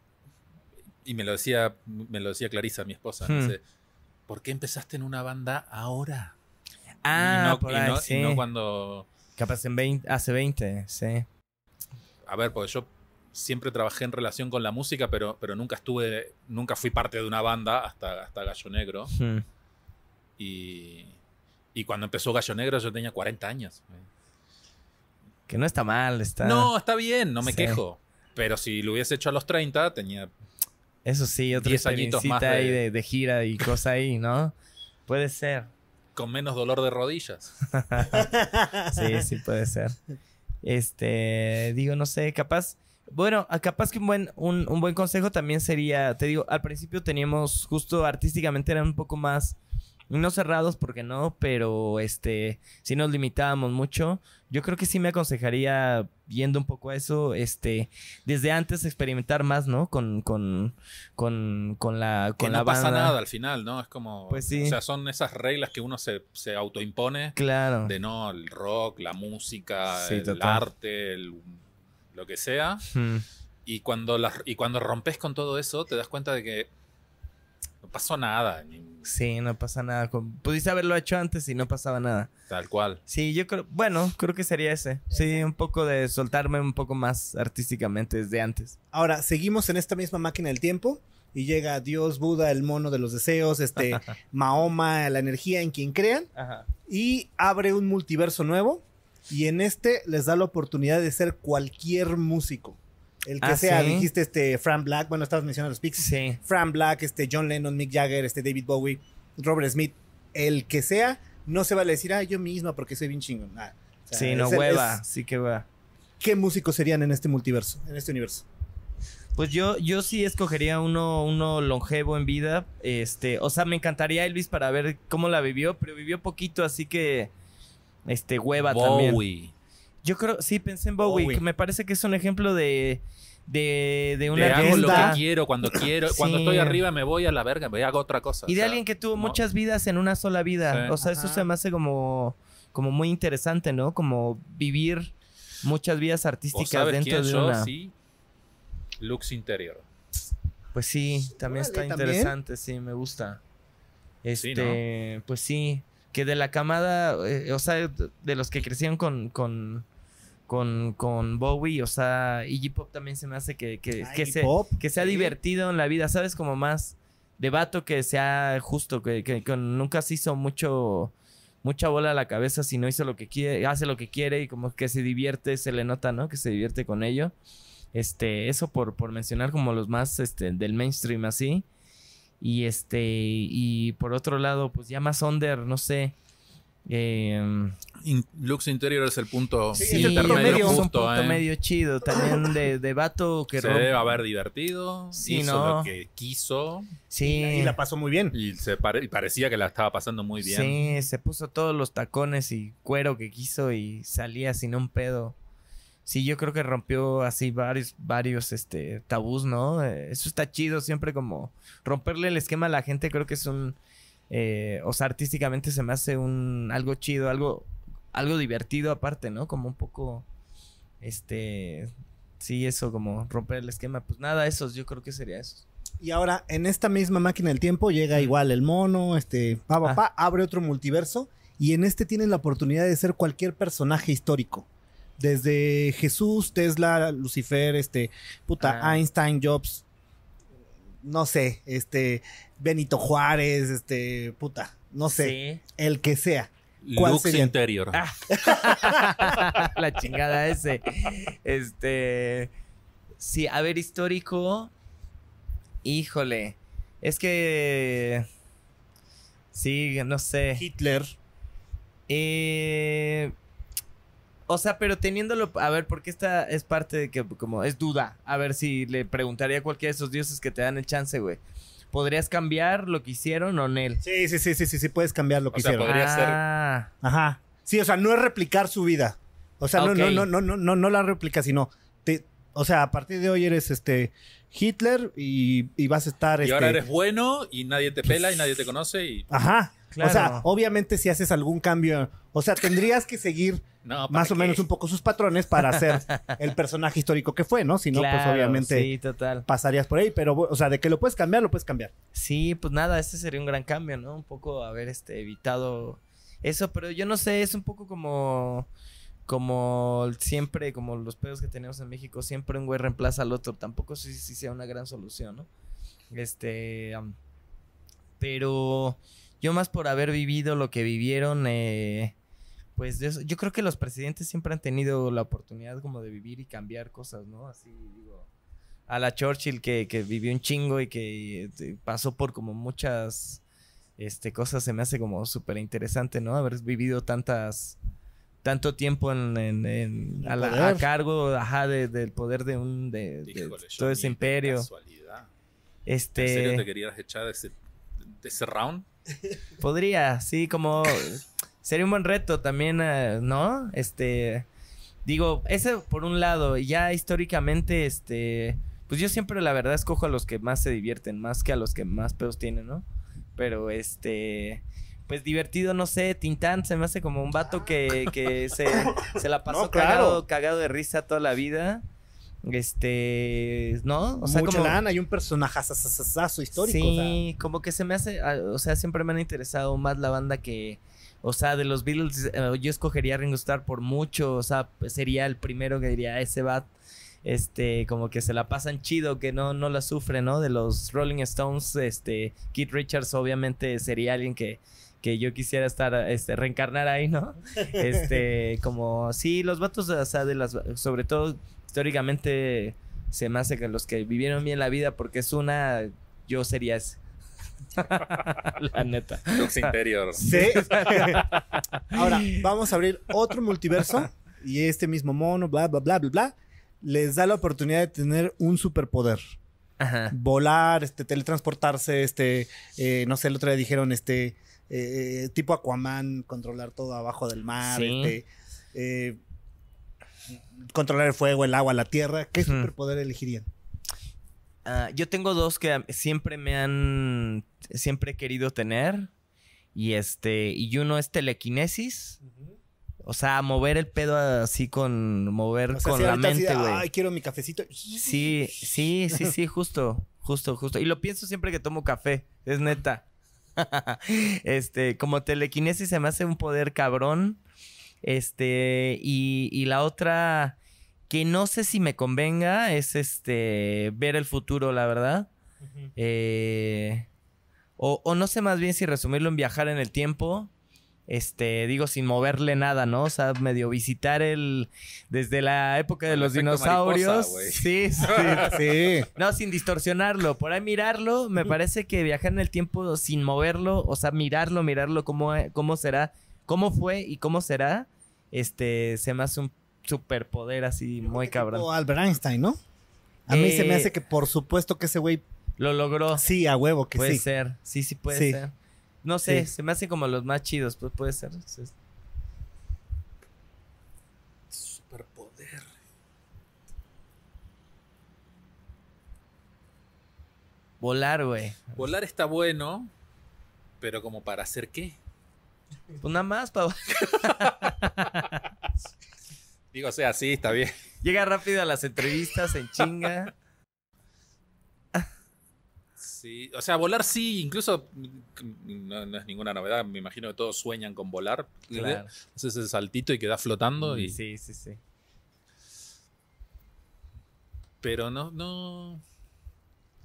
Y me lo decía, me lo decía Clarisa, mi esposa. Hmm. dice, ¿Por qué empezaste en una banda ahora? ah, y no, por y ahí, no- y sí. no cuando. Capaz en 20, hace 20, sí. A ver, porque yo siempre trabajé en relación con la música, pero, pero nunca estuve, nunca fui parte de una banda hasta, hasta Gallo Negro. Hmm. Y, y cuando empezó Gallo Negro yo tenía 40 años. Que no está mal, está. No, está bien, no me Sí. quejo. Pero si lo hubiese hecho a los 30, tenía Eso sí, otra 10 añitos más experiencita ahí de- de, de gira y cosa ahí, ¿no? Puede ser. con menos dolor de rodillas. Sí, sí puede ser. Este, digo, no sé, capaz. Bueno, capaz que un buen, un, un buen consejo también sería, te digo, al principio teníamos justo artísticamente eran un poco más, no cerrados porque no, pero este, si nos limitábamos mucho. Yo creo que sí me aconsejaría, viendo un poco a eso, este, desde antes experimentar más, ¿no? Con, con, con, con la, Que con la no pasa nada al final, ¿no? Es como. Pues sí. O sea, son esas reglas que uno se, se autoimpone Claro. de no, el rock, la música, Sí, el total. arte, el- lo que sea. Y cuando, las, y cuando rompes con todo eso, te das cuenta de que no pasó nada, Sí, no pasa nada. Pudiste haberlo hecho antes y no pasaba nada. tal cual. Sí, yo creo, bueno, creo que sería ese. Sí, un poco de soltarme un poco más artísticamente desde antes. Ahora, seguimos en esta misma máquina del tiempo y llega Dios, Buda, el mono de los deseos, este Mahoma, la energía en quien crean Ajá. y abre un multiverso nuevo y en este les da la oportunidad de ser cualquier músico. El que Ah, sea, ¿sí? dijiste este Fran Black, bueno, estabas mencionando los Pixies. Sí. Fran Black, este John Lennon, Mick Jagger, este David Bowie, Robert Smith, el que sea, no se vale decir, ah, yo misma porque soy bien chingón. Ah, o sea, Sí, no el- hueva. es- Sí que hueva. ¿Qué músicos serían en este multiverso, en este universo? Pues yo, yo sí escogería uno, uno longevo en vida. Este, o sea, me encantaría Elvis para ver cómo la vivió, pero vivió poquito, así que. Este, hueva también. Bowie. Yo creo, sí, pensé en Bowie, Bowie. que me parece que es un ejemplo de. De, de De una hago lo que quiero, cuando quiero. Cuando estoy arriba me voy a la verga, me hago otra cosa. Y o de sea, alguien que tuvo como- muchas vidas en una sola vida. Sí. O sea, eso se me hace como, como muy interesante, ¿no? Como vivir muchas vidas ¿O artísticas sabes dentro quién de yo? una. Sí. Lux Interior. Pues sí, también está ¿también? interesante, sí, me gusta. Sí, Este, pues sí, que de la camada, eh, o sea, de los que crecieron con, con, con, con Bowie, o sea, Iggy Pop también se me hace que, que, Ah, que, se, que sea sí. divertido en la vida, ¿sabes? Como más debato que sea justo, que, que- que nunca se hizo mucho mucha bola a la cabeza si no hizo lo que quiere, hace lo que quiere y como que se divierte, se le nota, ¿no? Que se divierte con ello. Este, eso por, por mencionar como los más este, del mainstream así. Y este, y por otro lado, pues ya más under, no sé. Eh, In- Lux Interior es el punto Sí, sí, intermedio es un justo, punto ¿eh? medio chido. También de, de vato que Se debe haber divertido. Sí, hizo ¿no? lo que quiso. Sí. Y la pasó muy bien. Y, se pare- y parecía que la estaba pasando muy bien. Sí, se puso todos los tacones y cuero que quiso y salía sin un pedo. Sí, yo creo que rompió así varios, varios este, tabús, ¿no? Eh, eso está chido, siempre como romperle el esquema a la gente, creo que es un... eh, o sea, artísticamente se me hace un algo chido, algo, algo divertido aparte, ¿no? Como un poco, este... Sí, eso, como romper el esquema. Pues nada, esos, yo creo que sería eso. Y ahora, en esta misma máquina del tiempo, llega igual el mono, este, pa, pa, Ah. pa, abre otro multiverso. Y en este tienen la oportunidad de ser cualquier personaje histórico. Desde Jesús, Tesla, Lucifer, este, puta, Ah. Einstein, Jobs, no sé, este, Benito Juárez, este, puta, no sé, el que sea. ¿Cuál Lux sería? Interior. Ah. la chingada ese. Este. Sí, a ver, histórico. Híjole. Es que. Sí, no sé. Hitler. Eh, o sea, pero teniéndolo. A ver, porque esta es parte de que, como, es duda. A ver si le preguntaría a cualquiera de esos dioses que te dan el chance, güey. ¿Podrías cambiar lo que hicieron o en él? Sí, sí, sí, sí, sí, sí, puedes cambiar lo que O sea, hicieron. podría ser- Ah, Ajá. Sí, o sea, no es replicar su vida. O sea, no, Ok. no, no, no, no, no, no la réplica, sino te, o sea, a partir de hoy eres este Hitler y, y vas a estar Y este, ahora eres bueno y nadie te pela y nadie te conoce y... Ajá. Claro. O sea, obviamente si haces algún cambio, o sea, tendrías que seguir No, ¿para más o qué? menos un poco sus patrones para ser el personaje histórico que fue, ¿no? Si no, pues obviamente Sí, total. pasarías por ahí, pero o sea, de que lo puedes cambiar, lo puedes cambiar. Sí, pues nada, este sería un gran cambio, ¿no? Un poco haber este evitado eso, pero yo no sé, es un poco como como siempre, como los pedos que tenemos en México, siempre un güey reemplaza al otro, tampoco sé si sea una gran solución, ¿no? Este, pero yo más por haber vivido lo que vivieron, eh, pues de eso- yo creo que los presidentes siempre han tenido la oportunidad como de vivir y cambiar cosas, ¿no? Así digo, a la Churchill que, que vivió un chingo y que eh, pasó por como muchas este, cosas se me hace como súper interesante, ¿no? Haber vivido tantas, tanto tiempo en, en- en- a, la- a cargo, ajá, de- del poder de un, de, de Híjole, todo Johnny, ese imperio. casualidad. Este, ¿En serio te querías echar de ese, de ese round? Podría, sí, como sería un buen reto también, eh, ¿no? Este, digo, ese por un lado, y ya históricamente, este, pues yo siempre la verdad escojo a los que más se divierten, más que a los que más pedos tienen, ¿no? Pero este, pues divertido, no sé, Tintán se me hace como un vato que, que se, se la pasó No, claro. cagado, cagado de risa toda la vida. Este, ¿no? O sea, como- lana y un personaje histórico. o sea. Sí, como que se me hace, ah, o sea, siempre me han interesado más la banda que, o sea, de los Beatles, eh, yo escogería a Ringo Starr por mucho, o sea, pues, sería el primero que diría, ese bat, este, como que se la pasan chido, que no, no la sufre, ¿no? De los Rolling Stones, este, Keith Richards obviamente sería alguien que, que yo quisiera estar, este, reencarnar ahí, ¿no? Este, como, sí, los vatos, o sea, de las, sobre todo históricamente se me hace que los que vivieron bien la vida, porque es una, yo sería ese. la neta. Lux Interior. Sí. Ahora, vamos a abrir otro multiverso y este mismo mono, bla, bla, bla, bla, bla, les da la oportunidad de tener un superpoder. Ajá. Volar, este, teletransportarse, este, eh, no sé, el otro día dijeron, este, eh, tipo Aquaman, controlar todo abajo del mar, Sí. este, eh, controlar el fuego, el agua, la tierra. ¿Qué superpoder elegirían? Ah, yo tengo dos que siempre me han, siempre he querido tener. Y este, y uno es telequinesis. O sea, mover el pedo así con, mover O sea, con si la mente, güey. Ay, quiero mi cafecito. Sí, sí, sí, sí, justo, justo, justo. Y lo pienso siempre que tomo café, es neta. este, como telequinesis se me hace un poder cabrón. Este, y, y la otra que no sé si me convenga es este, ver el futuro, la verdad. Eh, o, o no sé más bien si resumirlo en viajar en el tiempo. Este, digo, sin moverle nada, ¿no? O sea, medio visitar el. Desde la época de El los dinosaurios. mariposa, sí, sí. Sí. No, sin distorsionarlo. Por ahí mirarlo, me parece que viajar en el tiempo sin moverlo, o sea, mirarlo, mirarlo, cómo, cómo será, cómo fue y cómo será, este, se me hace un superpoder así muy cabrón. O Albert Einstein, ¿no? A mí se me hace que por supuesto que ese güey Lo logró. sí, a huevo, que puede sí. ser. Sí, sí puede Sí. ser. No sé, Sí. se me hace como los más chidos, pues puede ser. Superpoder. Volar, güey. Volar está bueno, pero como para hacer qué? Pues nada más, pa- Digo, o sea, sí, está bien. Llega rápido a las entrevistas en chinga. Sí, o sea, volar sí, incluso no, no es ninguna novedad. Me imagino que todos sueñan con volar. Claro. Haces ese saltito y quedas flotando. Y, Sí, sí, sí. Pero no, no,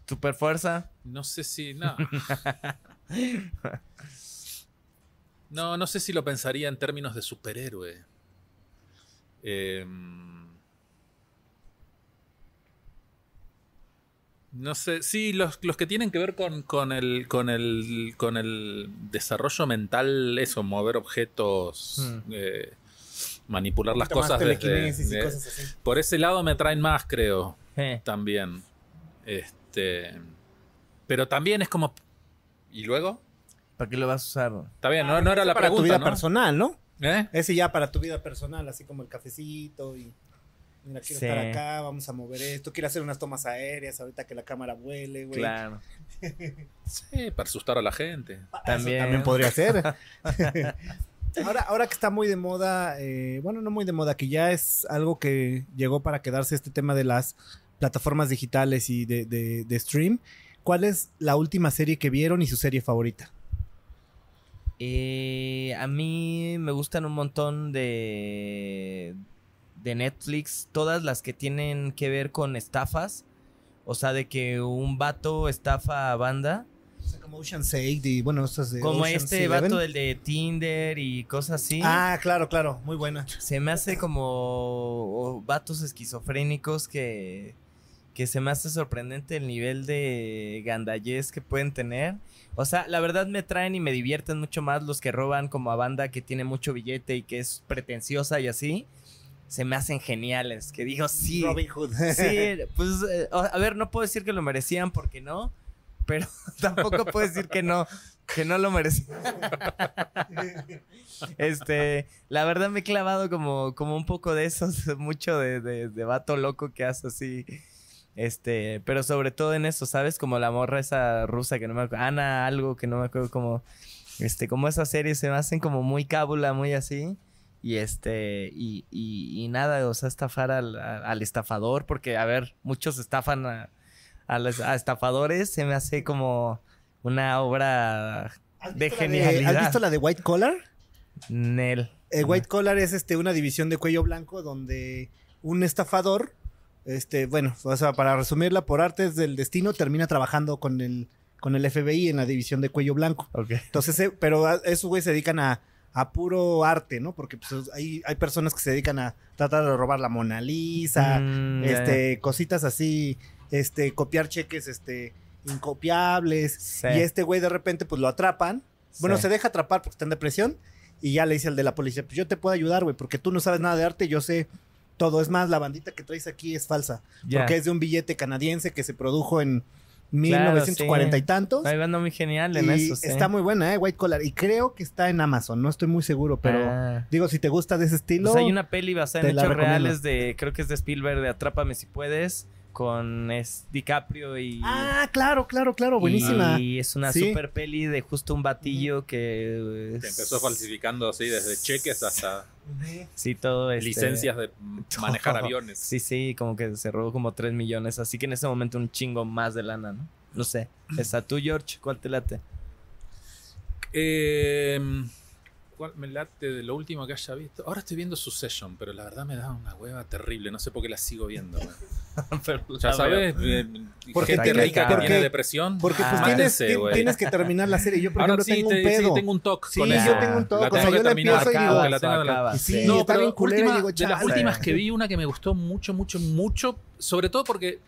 Super fuerza. no sé si. No. no, no sé si lo pensaría en términos de superhéroe. Em, no sé, sí, los, los que tienen que ver con, con el, con, el, con el desarrollo mental, eso, mover objetos, Hmm. eh, manipular las cosas. desde- telequinesis y de- cosas así. por ese lado me atraen más, creo, Eh, también. Este, pero también es como... ¿Y luego? ¿Para qué lo vas a usar? Está bien, no, no era la para tu vida ¿no? personal, ¿no? ¿Eh? Ese ya para tu vida personal, así como el cafecito y mira, quiero Sí. estar acá, vamos a mover esto, quiero hacer unas tomas aéreas ahorita que la cámara vuele, güey. Claro. Sí, para asustar a la gente. Ah, eso También. también podría ser. ahora, ahora que está muy de moda, eh, bueno, no muy de moda, que ya es algo que llegó para quedarse este tema de las plataformas digitales y de, de- de stream. ¿Cuál es la última serie que vieron y su serie favorita? Eh, a mí me gustan un montón de, de Netflix, todas las que tienen que ver con estafas. O sea, de que un vato estafa a banda. O sea, como Ocean Sake y bueno, estas de Como Ocean's este Eleven. vato del de Tinder y cosas así. Ah, claro, claro, muy buena. Se me hace como vatos esquizofrénicos que, que se me hace sorprendente el nivel de gandallez que pueden tener. O sea, la verdad me traen y me divierten mucho más los que roban como a banda que tiene mucho billete y que es pretenciosa y así. Se me hacen geniales. Que digo, sí. Robin Hood. Sí, pues, eh, a ver, no puedo decir que lo merecían porque no, pero tampoco puedo decir que no, que no lo merecían. Este, la verdad me he clavado como, como un poco de esos, mucho de, de, de vato loco que hace así. Este, pero sobre todo en eso, ¿sabes? Como la morra esa rusa que no me acuerdo, Ana, algo que no me acuerdo como, este, como esas series se me hacen como muy cábula, muy así. Y este, y, y, y nada, o sea, estafar al, al estafador, porque, a ver, muchos estafan a, a los a estafadores, se me hace como una obra ¿Has de genialidad. ¿Has visto la de White Collar? Nel. Eh, White Collar es este, una división de cuello blanco donde un estafador, este, bueno, o sea, para resumirla, por artes del destino, termina trabajando con el, con el FBI en la división de cuello blanco. Ok. Entonces, eh, pero a- esos güeyes se dedican a, a puro arte, ¿no? Porque pues, hay, hay personas que se dedican a tratar de robar la Mona Lisa, Mm, este, cositas así, este, copiar cheques, este, incopiables. Sí. Y este güey de repente, pues lo atrapan. Bueno, Sí. se deja atrapar porque está en depresión. Y ya le dice al de la policía, pues yo te puedo ayudar, güey, porque tú no sabes nada de arte, yo sé todo. Es más, la bandita que traes aquí es falsa. Porque es de un billete canadiense que se produjo en Claro, 1940 y sí. tantos. Hay banda muy genial en Y eso, sí. está muy buena, ¿eh? White Collar. Y creo que está en Amazon, no estoy muy seguro, pero Ah. digo, si te gusta de ese estilo. Pues hay una peli basada en hechos recomiendo. reales de, creo que es de Spielberg, de Atrápame si puedes, con es DiCaprio y... Ah, claro, claro, claro, buenísima. Y es una Sí. super peli de justo un batillo que... Es- empezó falsificando así desde cheques hasta Sí, todo este- licencias de manejar todo. aviones. Sí, sí, como que se robó como 3 millones, así que en ese momento un chingo más de lana, ¿no? No sé. Esa tú, George, ¿cuál te late? Eh, ¿Cuál me late de lo último que haya visto? Ahora estoy viendo Succession, pero la verdad me da una hueva terrible. No sé por qué la sigo viendo. Pero Ya la sabes, veo. eh, Porque gente rica que porque- tiene depresión. Porque pues Ah. tienes, que terminar la serie. Yo, por Ahora ejemplo, sí, tengo te- un pedo. sí, tengo un toque Sí, yo tengo un toque. La O sea, tengo que yo la terminar. empiezo y digo- la tengo que Sí. No, está pero bien culera y última- digo, de las últimas que vi, una que me gustó mucho, mucho, mucho, sobre todo porque,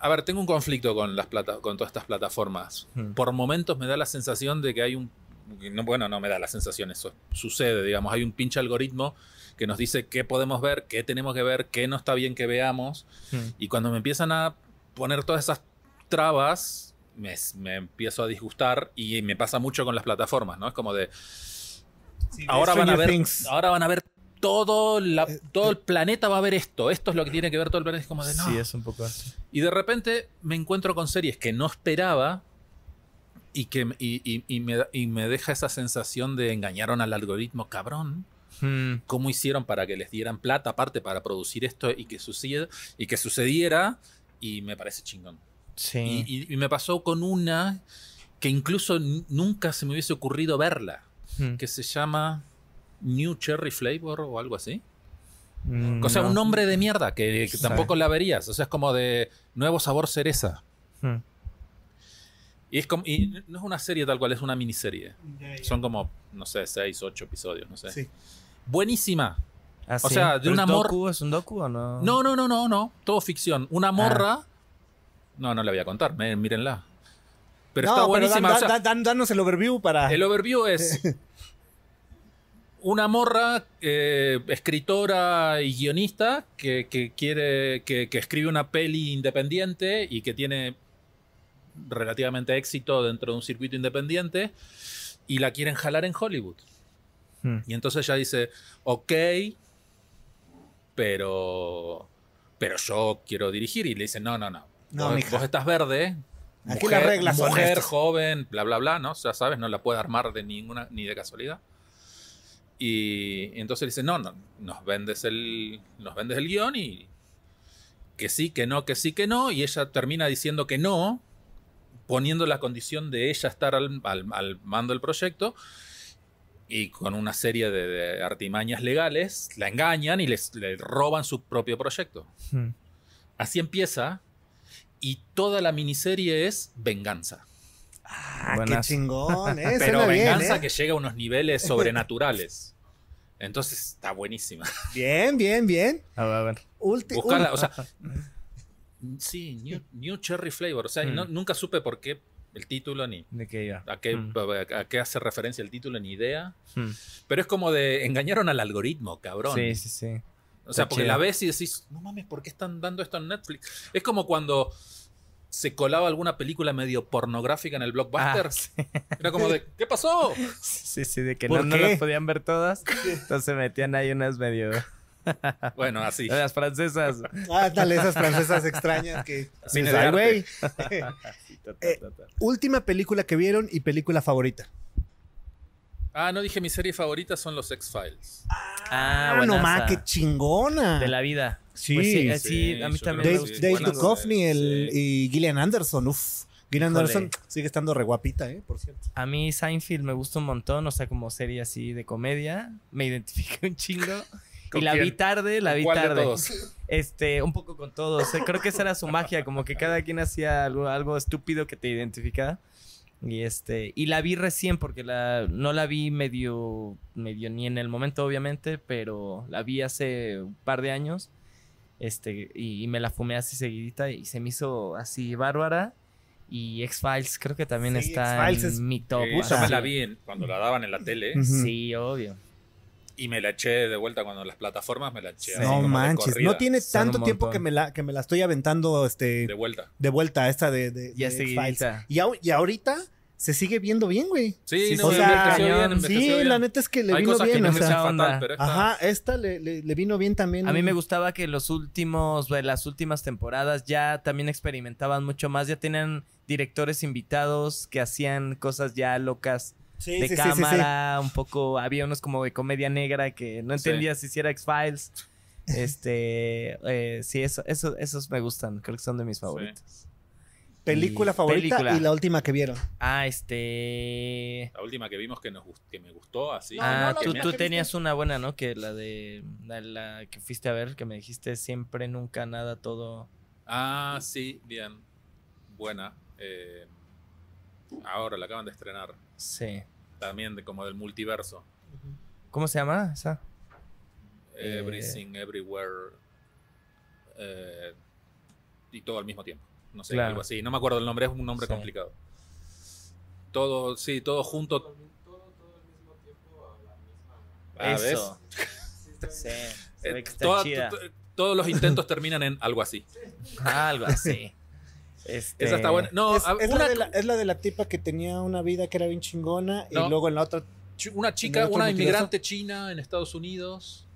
a ver, tengo un conflicto con las plata, con todas estas plataformas. Hmm. Por momentos me da la sensación de que hay un, no, bueno, no me da la sensación, eso sucede, digamos, hay un pinche algoritmo que nos dice qué podemos ver, qué tenemos que ver, qué no está bien que veamos, Hmm. y cuando me empiezan a poner todas esas trabas, me, me empiezo a disgustar y me pasa mucho con las plataformas, ¿no? Es como de, ahora van a ver Things. ahora van a ver todo la- Eh, todo el planeta va a ver esto esto es lo que tiene que ver todo el planeta es como de no Sí, es un poco así. y de repente me encuentro con series que no esperaba y que y, y- y me, da- y me deja esa sensación de engañaron al algoritmo cabrón Hmm. cómo hicieron para que les dieran plata aparte para producir esto y que sucediera y que sucediera y me parece chingón Sí. y, me pasó con una que incluso nunca se me hubiese ocurrido verla Hmm. que se llama New Cherry Flavor o algo así. Mm, O sea, no. un nombre de mierda que, que Sí. tampoco la verías. O sea, es como de nuevo sabor cereza. Hmm. Y es como, y no es una serie tal cual, es una miniserie. Son como, no sé, seis, ocho episodios, no sé. Sí. Buenísima. Ah, o sí. sea, de ¿Pero un es amor- docu? ¿Es un docu o no? No, no, no, no, no. Todo ficción. Una Ah. morra. No, no la voy a contar, me- mírenla. Pero No, está pero buenísima. dan- o sea, dan- dan- danos el overview para. El overview es una morra, eh, escritora y guionista que, que quiere, que, que escribe una peli independiente y que tiene relativamente éxito dentro de un circuito independiente y la quieren jalar en Hollywood. Hmm. Y entonces ella dice, ok, pero, pero yo quiero dirigir. Y le dice, no, no, no. No, vos, vos estás verde. Aquí las reglas son mujer estas. joven, bla, bla, bla, ¿no? O sea, sabes, no la puede armar de ninguna, ni de casualidad. Y, y entonces le dice, no, no, nos vendes el, nos vendes el guion y que sí, que no, que sí, que no. Y ella termina diciendo que no, poniendo la condición de ella estar al, al- al mando del proyecto. Y con una serie de, de artimañas legales, la engañan y les, le roban su propio proyecto. Hmm. Así empieza. Y toda la miniserie es venganza. Ah, qué chingón, ¿eh? Pero Suena bien, venganza ¿eh? que llega a unos niveles sobrenaturales. Entonces está buenísima. Bien, bien, bien. A ver, a ver. Ulti- o sea, Sí, New, New Cherry Flavor. O sea, Mm. no- nunca supe por qué el título ni ¿De qué iba? a qué, Mm. a qué hace referencia el título, ni idea. Mm. Pero es como de engañaron al algoritmo, cabrón. Sí, sí, sí. O sea, Está porque la ves y decís, no mames, ¿por qué están dando esto en Netflix? Es como cuando se colaba alguna película medio pornográfica en el blockbuster. Ah, sí. Era como de, ¿qué pasó? Sí, sí, de que ¿Por no, no las podían ver todas. Entonces metían ahí unas medio. Bueno, así. Las francesas. Ah, dale, esas francesas extrañas que... Ay, de güey. Sí, Eh. Última película que vieron y película favorita. Ah, no dije mi serie favorita son los X-Files. Ah, no buenaza. más, qué chingona. De la vida. Sí. Pues sí, eh, sí, Sí, a mí también Dave. Dave Duchovny el- sí. y Gillian Anderson. Uf. Gillian Híjole. Anderson sigue estando re guapita, ¿eh? Por cierto. A mí Seinfeld me gusta un montón, o sea, como serie así de comedia. Me identifiqué un chingo. Y ¿Con la vi quién? tarde, la vi ¿Cuál de tarde. todos? Este, un poco con todos. eh, Creo que esa era su magia, como que cada quien hacía algo, algo estúpido que te identificaba. Y este, y la vi recién porque la, no la vi medio, medio ni en el momento, obviamente, pero la vi hace un par de años. Este, y, y me la fumé así seguidita y se me hizo así bárbara. Y X-Files creo que también Sí, está X-Files es- en mi top. Eh, yo me la vi en- cuando la daban en la tele. Sí, obvio. Y me la eché de vuelta cuando las plataformas me la eché. Sí. así no como manches, no tiene tanto tiempo que me, la, que me la estoy aventando este, de vuelta. de vuelta esta de, de, Ya de. X-Files. Y, au- y ahorita se sigue viendo bien, güey. Sí, Sí, no, o sea, bien, Sí, bien. la neta es que le Hay vino cosas bien. que no o me sea, mucha fatal, onda. pero esta- Ajá, esta le, le- le vino bien también. A mí me gustaba que los últimos, las últimas temporadas ya también experimentaban mucho más, ya tenían directores invitados que hacían cosas ya locas Sí, de sí, sí, sí, sí. cámara, un poco, había unos como de comedia negra que no Sí. entendía si hiciera X-Files. Este, eh, sí, eso, eso, esos me gustan, creo que son de mis favoritos. Película Y favorita película. y la última que vieron. Ah, este... La última que vimos que, nos, gust- que me gustó así. No, ah, no, la tú, tú tenías viste. una buena, ¿no? Que la de la, la que fuiste a ver, que me dijiste siempre, nunca, nada, todo. Ah, sí, bien. Buena. Eh, ahora la acaban de estrenar. Sí. También de, como del multiverso. ¿Cómo se llama esa? Eh, Everything, everywhere. eh, y todo al mismo tiempo. No sé, Claro. algo así. No me acuerdo el nombre, es un nombre Sí. complicado. Todo, sí, todo junto. Ah, ¿ves? Eso. Sí, se Eh, ve que está toda- chida. to- to- todos los intentos terminan en algo así. Algo así. Este, Esa está buena. No, es, a- es una, la de la, es la de la tipa que tenía una vida que era bien chingona y luego en la otra. una ¿En chica, una multiverso? inmigrante china en Estados Unidos.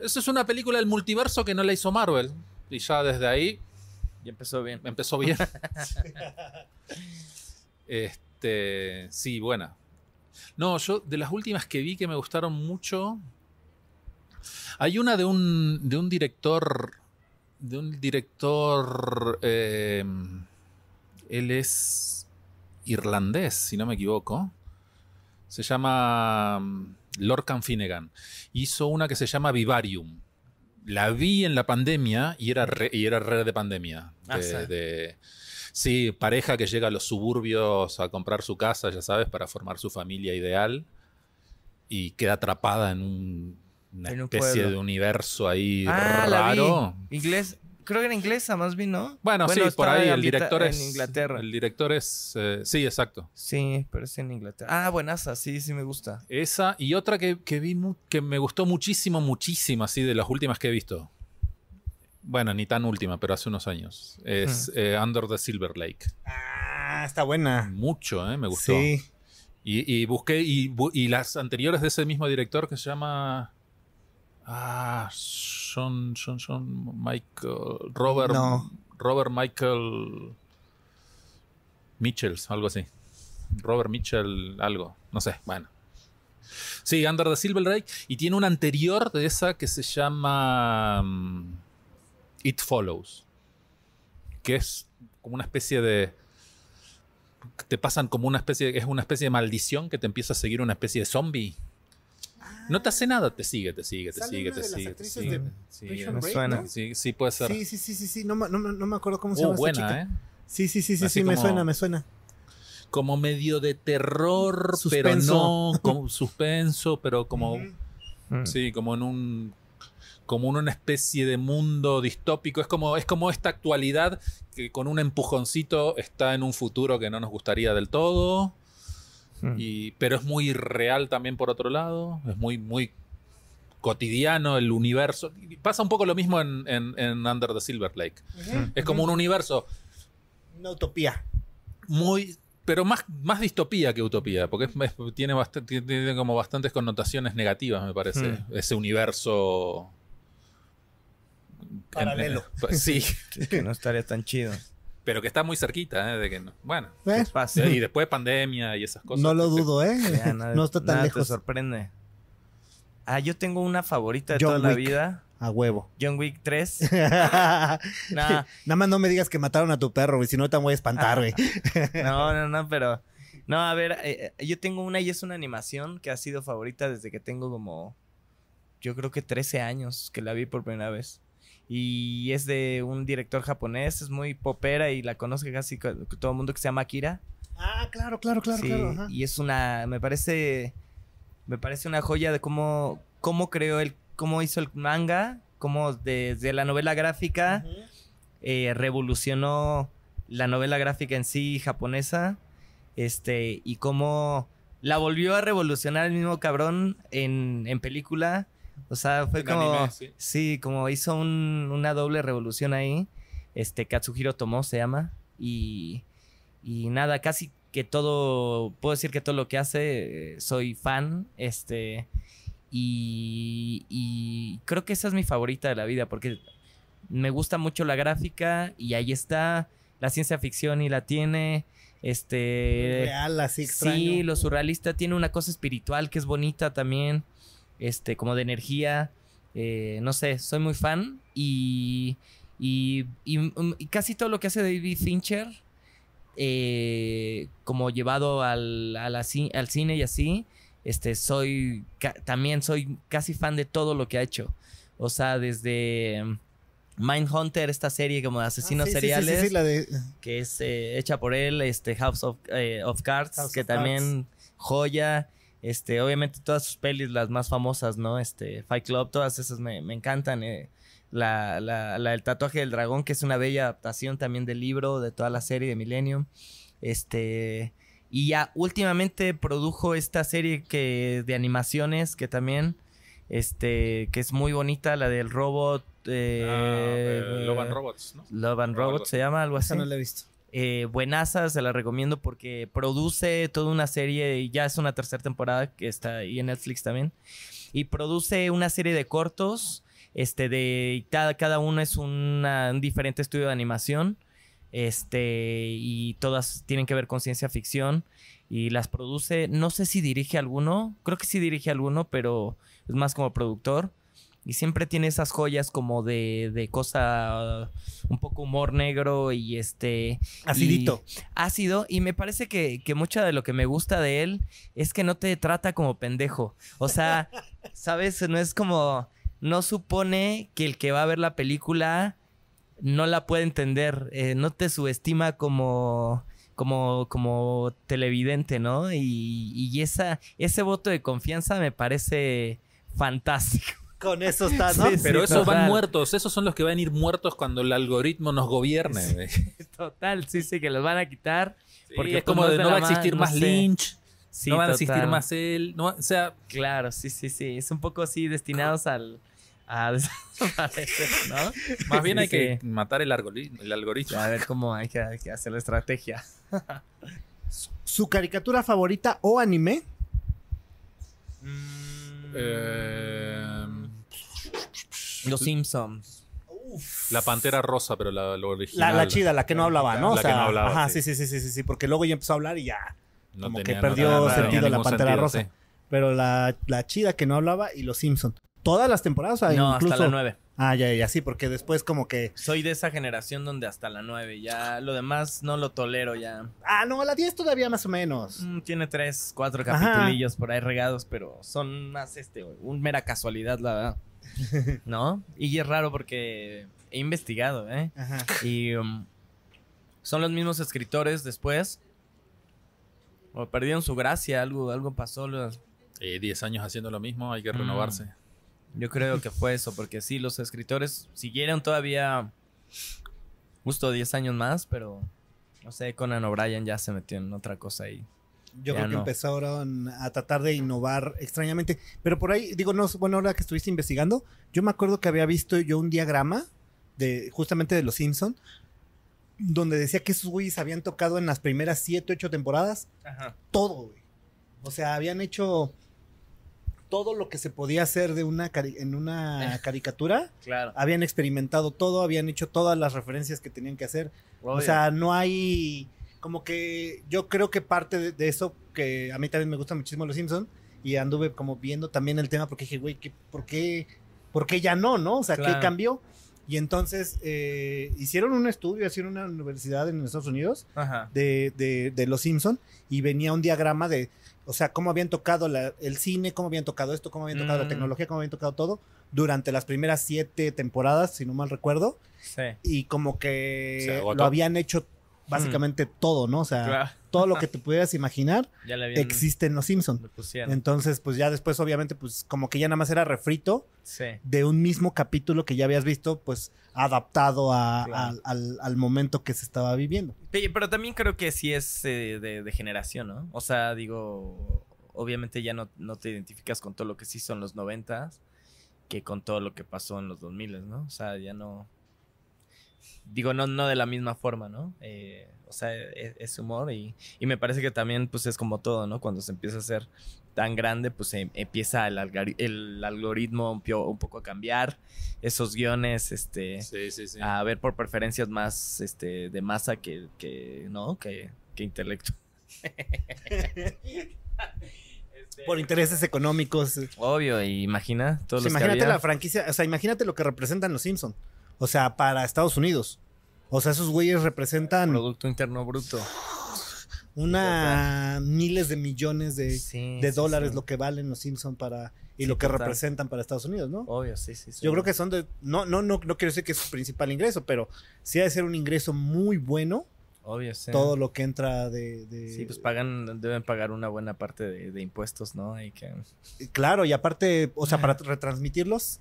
Eso es una película del multiverso que no la hizo Marvel. Y ya desde ahí Y empezó bien. empezó bien. este, sí, buena. No, yo de las últimas que vi que me gustaron mucho. Hay una de un, de un director. De un director. eh, él es irlandés, si no me equivoco. Se llama mm, Lorcan Finnegan. Hizo una que se llama Vivarium. La vi en la pandemia y era re, y era re de pandemia. Ah, De- sí. de- sí, pareja que llega a los suburbios a comprar su casa, ya sabes, para formar su familia ideal. Y queda atrapada en un- una En un especie pueblo. de universo ahí Ah, la raro. vi. Inglés. Creo que era inglesa más bien, ¿no? Bueno, sí, por ahí el director es. En Inglaterra. El director es. eh, sí, exacto. Sí, pero es en Inglaterra. Ah, buenaza, sí, sí me gusta. Esa y otra que, que vi que me gustó muchísimo, muchísimo, así de las últimas que he visto. Bueno, ni tan última, pero hace unos años. Es eh, Under the Silver Lake. Ah, está buena. Mucho, ¿eh? Me gustó. Sí. Y, y busqué, y, bu- y las anteriores de ese mismo director que se llama. Ah, John, John, John Michael. Robert. No. Robert Michael. Mitchells, algo así. Robert Mitchell, algo. No sé, bueno. Sí, Under the Silver Lake. Y tiene una anterior de esa que se llama. mm, It Follows. Que es como una especie de te pasan como una especie, es una especie de maldición que te empieza a seguir una especie de zombie. No te hace nada, te sigue, te sigue, te ¿Sale sigue, te sigue, te de me suena. ¿no? sí, sí puede ser. Sí, sí, sí, sí, sí. No, me- no, me- no me acuerdo cómo se Uh, llama esta buena, chica. ¿eh? Sí, sí, sí, sí, Así sí, me suena, me suena. Como medio de terror, Suspenso. pero no, como suspenso, pero como, Mm. sí, como en un como una especie de mundo distópico. Es como, es como esta actualidad que con un empujoncito está en un futuro que no nos gustaría del todo. Y, pero es muy real también por otro lado. Es muy, muy cotidiano el universo. Y Pasa un poco lo mismo en, en- en Under the Silver Lake. Es como un universo Una utopía. muy. Pero más, más distopía que utopía, porque es- es- tiene, como bastantes connotaciones negativas, me parece. Hmm. Ese universo. Paralelo. en- sí, Que no estaría tan chido. Pero que está muy cerquita, ¿eh? De que no- Bueno. ¿Eh? ¿Qué pasa? Y después pandemia y esas cosas. No lo dudo, ¿eh? Ya, nada- no está tan nada te lejos. sorprende. Ah, yo tengo una favorita de John toda la vida. A huevo. John Wick 3. Nada Nah, más no me digas que mataron a tu perro, güey. Si no te voy a espantar, güey. no, no, no, pero... No, a ver, eh, eh, yo tengo una y es una animación que ha sido favorita desde que tengo como... Yo creo que 13 años que la vi por primera vez. Y es de un director japonés, es muy popera y la conoce casi todo el mundo que se llama Akira. Ah, claro, claro, claro, Sí, claro. ajá. y es una, me parece, me parece una joya de cómo, cómo creó el, cómo hizo el manga, cómo desde la novela gráfica eh, revolucionó la novela gráfica en sí japonesa, este, y cómo la volvió a revolucionar el mismo cabrón en, en película. O sea, fue En como, anime, sí. sí, como hizo un- una doble revolución ahí. Este, Katsuhiro Tomo se llama. Y, y nada, casi que todo, puedo decir que todo lo que hace, eh, soy fan. Este, y, y creo que esa es mi favorita de la vida porque me gusta mucho la gráfica y ahí está. La ciencia ficción y la tiene. Este. Real, así extraño. Sí, lo surrealista tiene una cosa espiritual que es bonita también. Este, como de energía. Eh, no sé, soy muy fan. Y. Y, y, mm, y casi todo lo que hace David Fincher. eh, como llevado al, a la ci- al cine y así. Este, soy. también soy casi fan de todo lo que ha hecho. O sea, desde. mm, Mindhunter, esta serie como de Ah, asesinos sí, sí, seriales Sí, sí, la de... que es eh, hecha por él, este House of, eh, of Cards, House que of también joya. Este, obviamente todas sus pelis, las más famosas, ¿no? Este, Fight Club, todas esas me, me encantan. eh. La, la, la del tatuaje del dragón, que es una bella adaptación también del libro, de toda la serie de Millennium. Este. Y ya últimamente produjo esta serie que, de animaciones que también. Este. que es muy bonita, la del robot. eh, Ah, eh, Love and Robots, ¿no? Love and Robots se llama, algo así. Esa no la he visto. Eh, buenaza, se la recomiendo porque produce toda una serie, ya es una tercera temporada que está ahí en Netflix también. Y produce una serie de cortos, este, de cada, cada uno es un diferente estudio de animación. Este, y todas tienen que ver con ciencia ficción. Y las produce, no sé si dirige alguno, creo que sí dirige alguno, pero es más como productor. Y siempre tiene esas joyas como de, de cosa, un poco humor negro y este... Acidito. y ácido. Y me parece que, que mucho de lo que me gusta de él es que no te trata como pendejo. O sea, ¿sabes? No es como... No supone que el que va a ver la película no la puede entender. eh, no te subestima como... Como, como televidente, ¿no? Y, y esa, ese voto de confianza me parece fantástico. Con eso está, ¿no? Sí, sí. Pero esos van muertos, esos son los que van a ir muertos cuando el algoritmo nos gobierne. Total, sí, sí, que los van a quitar. Sí, Porque es pues, como no de es no va a existir más no. Lynch, Sí, no van a existir más él, no, o sea, Claro, sí, sí, sí. Es un poco así destinados al a desaparecer, ¿no? más bien Sí, hay que matar el, algori- el algoritmo. A ver cómo hay que, hay que hacer la estrategia. ¿Su caricatura favorita o anime? Eh, Los Simpsons. la pantera rosa, pero la, la original. La, la chida, la que no hablaba, ¿no? O que sea, no hablaba, Ajá, sí. sí, sí, sí, sí, sí, porque luego ya empezó a hablar y ya. No como tenía- que no perdió sentido la pantera sentido, rosa. sí. Pero la, la chida que no hablaba y los Simpson. Todas las temporadas, o sea, No, incluso. hasta la 9. Ah, ya, ya, sí, porque después como que. Soy de esa generación donde hasta la 9. Ya lo demás no lo tolero ya. Ah, no, la 10 todavía más o menos. Mm, tiene tres, cuatro Ajá. capitulillos por ahí regados, pero son más este, un mera casualidad, la verdad. ¿No? Y es raro porque he investigado, ¿eh? Ajá. Y um, son los mismos escritores después. O perdieron su gracia, algo, algo pasó. los- Eh, 10 años haciendo lo mismo, hay que Mm. renovarse. Yo creo que fue eso, porque sí, los escritores siguieron todavía justo 10 años más, pero no sé, Conan O'Brien ya se metió en otra cosa ahí. Yo Ya creo que empezaron a tratar de innovar extrañamente. Pero por ahí, digo, no, bueno, ahora que estuviste investigando, yo me acuerdo que había visto yo un diagrama de justamente de los Simpson donde decía que esos güeyes habían tocado en las primeras 7, 8 temporadas Ajá. todo, güey. O sea, habían hecho todo lo que se podía hacer de una en una caricatura. Claro. Habían experimentado todo, habían hecho todas las referencias que tenían que hacer. O sea, no hay. Como que yo creo que parte de, de eso, que a mí también me gusta muchísimo Los Simpson y anduve como viendo también el tema porque dije, güey, ¿qué- ¿por qué, ¿por qué ya no, no? O sea, ¿qué cambió? Y entonces eh, hicieron un estudio, hicieron una universidad en Estados Unidos de, de, de Los Simpson y venía un diagrama de, o sea, cómo habían tocado la- el cine, cómo habían tocado esto, cómo habían tocado la Mm. tecnología, cómo habían tocado todo durante las primeras siete temporadas, si no mal recuerdo Sí. y como que lo habían hecho básicamente todo, ¿no? O sea, Claro. todo lo que te pudieras imaginar Ya le habían existe en Los Simpson. lo pusieron. Entonces, pues ya después, obviamente, pues como que ya nada más era refrito Sí. de un mismo capítulo que ya habías visto, pues adaptado a- Claro. al, al- al momento que se estaba viviendo. Pe- Pero también creo que sí es eh, de, de generación, ¿no? O sea, digo, obviamente ya no, no te identificas con todo lo que sí son los noventas que con todo lo que pasó en los 2000, ¿no? O sea, ya no... Digo, no, no de la misma forma, ¿no? Eh, o sea, es, es humor y, y me parece que también pues es como todo, ¿no? Cuando se empieza a hacer tan grande, pues em- empieza el, algoritmo un, poco a cambiar, esos guiones, este Sí, sí, sí. a ver por preferencias más este de masa que, que no que, que intelecto Por intereses económicos. obvio y imagina todos O sea, los que imagínate había. la franquicia, o sea, imagínate lo que representan Los Simpson. O sea, para Estados Unidos. O sea, esos güeyes representan producto interno bruto una miles de millones de, Sí, de dólares sí. lo que valen los Simpson para y lo que total. representan para Estados Unidos, ¿no? obvio sí sí, sí. Yo creo que son de no no no no quiero decir que es su principal ingreso, pero sí ha de ser un ingreso muy bueno obvio sí todo lo que entra de, de- sí pues pagan deben pagar una buena parte de, de impuestos no y que claro y aparte, o sea, para retransmitirlos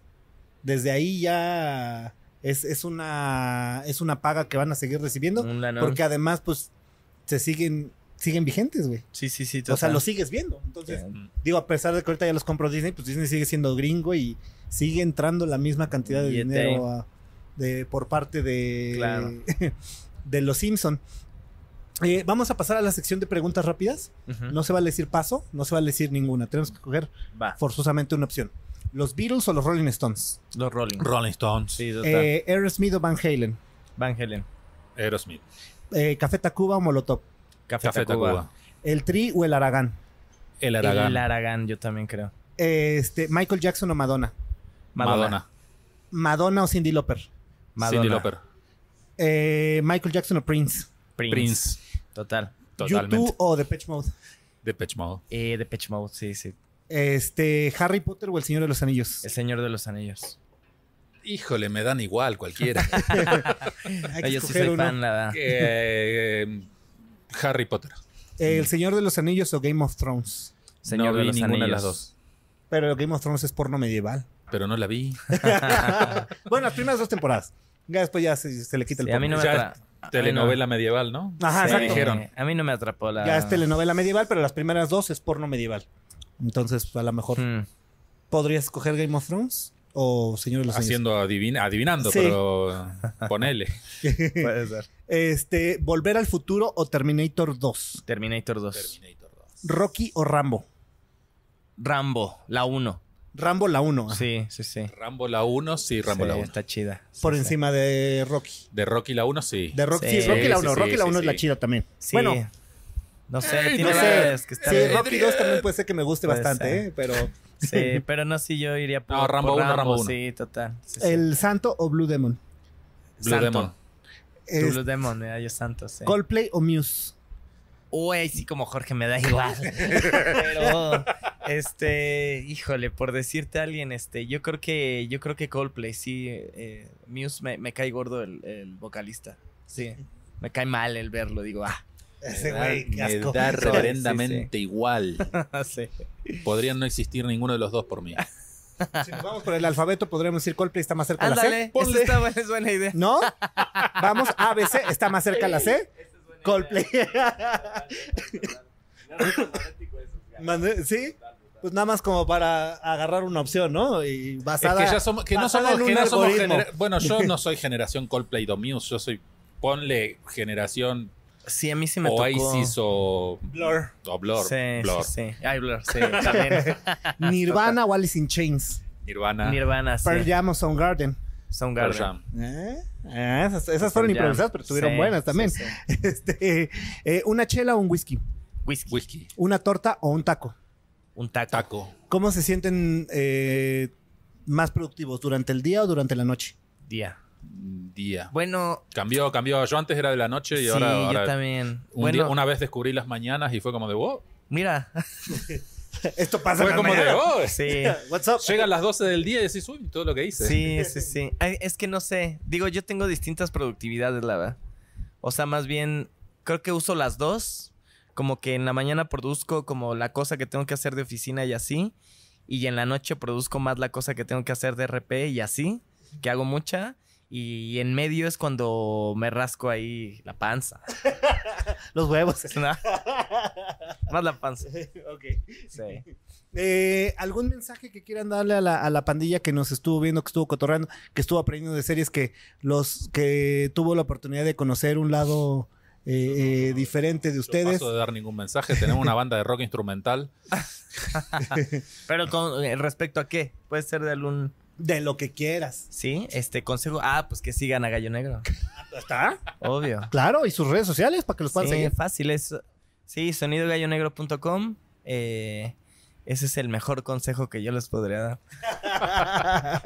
desde ahí ya es, es una es una paga que van a seguir recibiendo porque además pues se siguen siguen vigentes, güey. sí sí sí O sea, los sigues viendo. Entonces, digo, a pesar de que ahorita ya los compró Disney, pues Disney sigue siendo gringo y sigue entrando la misma cantidad de Billete. dinero a- de, por parte de, Claro. de los Simpson. Eh, vamos a pasar a la sección de preguntas rápidas. No se vale decir paso, no se vale decir ninguna. Tenemos que coger va forzosamente una opción. ¿Los Beatles o los Rolling Stones? los Rolling Rolling Stones. sí total Eh, Aerosmith o Van Halen? Van Halen Aerosmith. Eh, ¿Café Tacuba o Molotov? Café, Café Tacuba. Tacuba. ¿El Tri o el Aragán? El Aragán. el Aragán yo también creo Este, ¿Michael Jackson o Madonna? Madonna. ¿Madonna o Cindy Lauper? Madonna. Cindy Lauper. Eh, ¿Michael Jackson o Prince? Prince. Prince. Total. Totalmente. ¿YouTube o Depeche Mode? Depeche Mode. Eh, Depeche Mode, sí, sí. Este, ¿Harry Potter o El Señor de los Anillos? El Señor de los Anillos. Híjole, me dan igual cualquiera. Hay que Yo sí escoger soy uno. fan, la verdad. Eh, Harry Potter. ¿El Señor de los Anillos o Game of Thrones? Señor no de vi los ninguna de Anillos. las dos. Pero Game of Thrones es porno medieval. Pero no la vi. bueno, las primeras dos temporadas. Ya después ya se, se le quita el Sí, a mí porno. no me Ya atra- Telenovela medieval, ¿no? Ajá, Sí, exacto. dijeron. A mí no me atrapó la. Ya es telenovela medieval, pero las primeras dos es porno medieval. Entonces, a lo mejor Hmm. podrías escoger Game of Thrones o Señor de los. Haciendo adivina- adivinando, Sí. pero ponele. Puede ser. Este, ¿Volver al futuro o Terminator 2? Terminator 2. Terminator 2. ¿Rocky o Rambo? Rambo, la 1. Rambo la 1. Sí, sí, sí. Rambo la 1, sí, Rambo Sí, la 1. Está chida. Sí, Por sí. encima de Rocky. De Rocky la 1, sí. De Rocky, sí, Sí, Rocky la sí, 1. sí, Rocky la sí, 1 es la chida también. Sí. Bueno, No sé, Ey, tiene no sé. que sí, bien. Rocky 2 también puede ser que me guste Puede bastante, ser. ¿eh? Pero Sí, pero no, sí, yo iría por, No, Rambo por uno, Rambo uno. Sí, total. Sí, sí. ¿El Santo o Blue Demon? Blue Santo. Demon. Es Blue Demon, mira, yo santo, sí. ¿Coldplay o Muse? Uy, sí, como Jorge me da igual. Pero, este, híjole, por decirte a alguien, este, yo creo que, yo creo que Coldplay, sí, eh, Muse me, me cae gordo el, el vocalista. Sí, me cae mal el verlo, digo, ah, Ese Me da- güey, qué me asco. da Sí, reverendamente igual. sí. Podrían no existir ninguno de los dos por mí. Si nos vamos por el alfabeto, podríamos decir Coldplay está más cerca de la C. Ponle. es buena idea. ¿No? Vamos, ABC, está más cerca la C. Coldplay. Mande- ¿Sí? Pues nada más como para agarrar una opción, ¿no? Y Es basada, que ya somos, que no somos, que no bueno, yo no soy generación Coldplay Domuse, yo soy ponle generación Sí, a mí sí me tocó. Oasis o, Blur. o Blur, Sí, Blur, sí, sí. Ay, Blur, sí, también. Nirvana o Alice in Chains. Nirvana, Nirvana, sí. Pearl Jam o Soundgarden. Pearl Soundgarden. Jam. ¿Eh? Ah, esas, esas fueron improvisadas, pero estuvieron Sí, buenas también. sí, Este, eh, una chela o un whisky. Whisky. Whisky, Una torta o un taco. Un taco. taco, ¿Cómo se sienten eh, más productivos? ¿Durante el día o durante la noche? Día. Día. Bueno, Cambió, cambió. Yo antes era de la noche y sí, ahora, ahora yo también. un bueno, día- una vez descubrí las mañanas y fue como de wow. mira. Esto pasa Fue como de mañana. oh. Sí. What's up? Llegan las 12 del día y decís, uy, todo lo que hice. Sí, sí, sí. Ay, Es que no sé. Digo, yo tengo distintas productividades, la verdad. O sea, más bien, creo que uso las dos. Como que en la mañana produzco como la cosa que tengo que hacer de oficina y así. Y en la noche produzco más la cosa que tengo que hacer de RP y así. Que hago mucha. Y en medio es cuando me rasco ahí la panza. Los huevos. ¿no? Más la panza. Ok. Sí. Eh, ¿Algún mensaje que quieran darle a la, a la pandilla que nos estuvo viendo, que estuvo cotorreando, que estuvo aprendiendo de series, que los que tuvo la oportunidad de conocer un lado eh, eh, diferente de No ustedes? paso de dar ningún mensaje. Tenemos una banda de rock instrumental. Pero con eh, respecto a qué? Puede ser de algún... De lo que quieras. Sí, este consejo. Ah, pues que sigan a Gallo Negro. ¿Está? Obvio. Claro, y sus redes sociales para que los puedan Sí, seguir. fácil. Es, sí, sonidogallonegro.com. Eh, ese es el mejor consejo que yo les podría dar.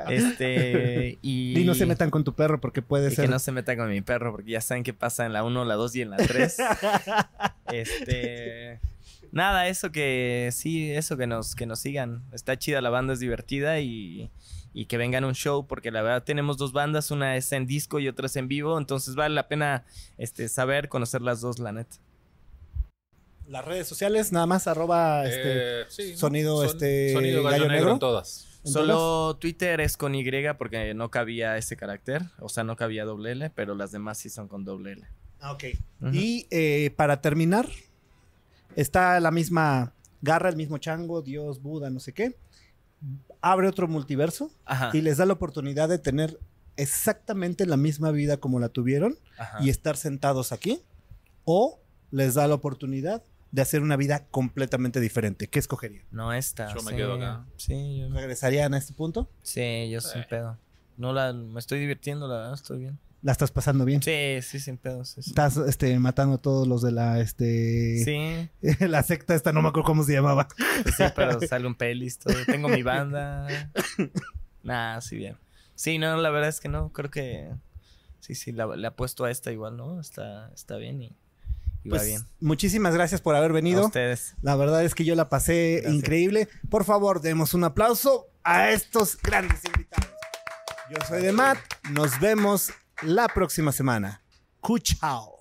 Este. Y, Y no se metan con tu perro porque puede y ser. que no se metan con mi perro, porque ya saben qué pasa en la 1, la 2 y en la 3. este. Nada, eso que. Sí, eso que nos, que nos sigan. Está chida, la banda es divertida y. Y que vengan a un show, porque la verdad tenemos dos bandas, una es en disco y otra es en vivo, entonces vale la pena este, saber, conocer las dos, la neta. Las redes sociales, nada más, arroba este. Eh, sonido, este, sonido gallo gallo, negro, negro. en todas. ¿en Solo Twitter es con Y porque no cabía ese carácter, o sea, no cabía doble L, pero las demás sí son con doble L. Ah, ok. Y eh, para terminar, está la misma garra, el mismo chango, Dios, Buda, no sé qué. Abre otro multiverso Ajá. y les da la oportunidad de tener exactamente la misma vida como la tuvieron ajá. y estar sentados aquí. O les da la oportunidad de hacer una vida completamente diferente. ¿Qué escogerían? No esta. Yo me sí. quedo acá. Sí, yo, ¿Regresarían a este punto? sí, yo sin Eh. pedo. No la, me estoy divirtiendo, la verdad, estoy bien. ¿La estás pasando bien? Sí, sí, sin pedo. Sí, sí. Estás este, matando a todos los de la este Sí, la secta esta, no me acuerdo cómo se llamaba. pues sí, pero sale un pelis, todo. Tengo mi banda. Nah, sí, bien. Sí, no, la verdad es que no, creo que sí, sí, la- le apuesto a esta igual, ¿no? Está, está bien y, y va Pues, bien. Muchísimas gracias por haber A venido. ustedes. La verdad es que yo la pasé Gracias. increíble. Por favor, demos un aplauso a estos grandes invitados. Yo soy de Matt. Nos vemos la próxima semana. Cuchao.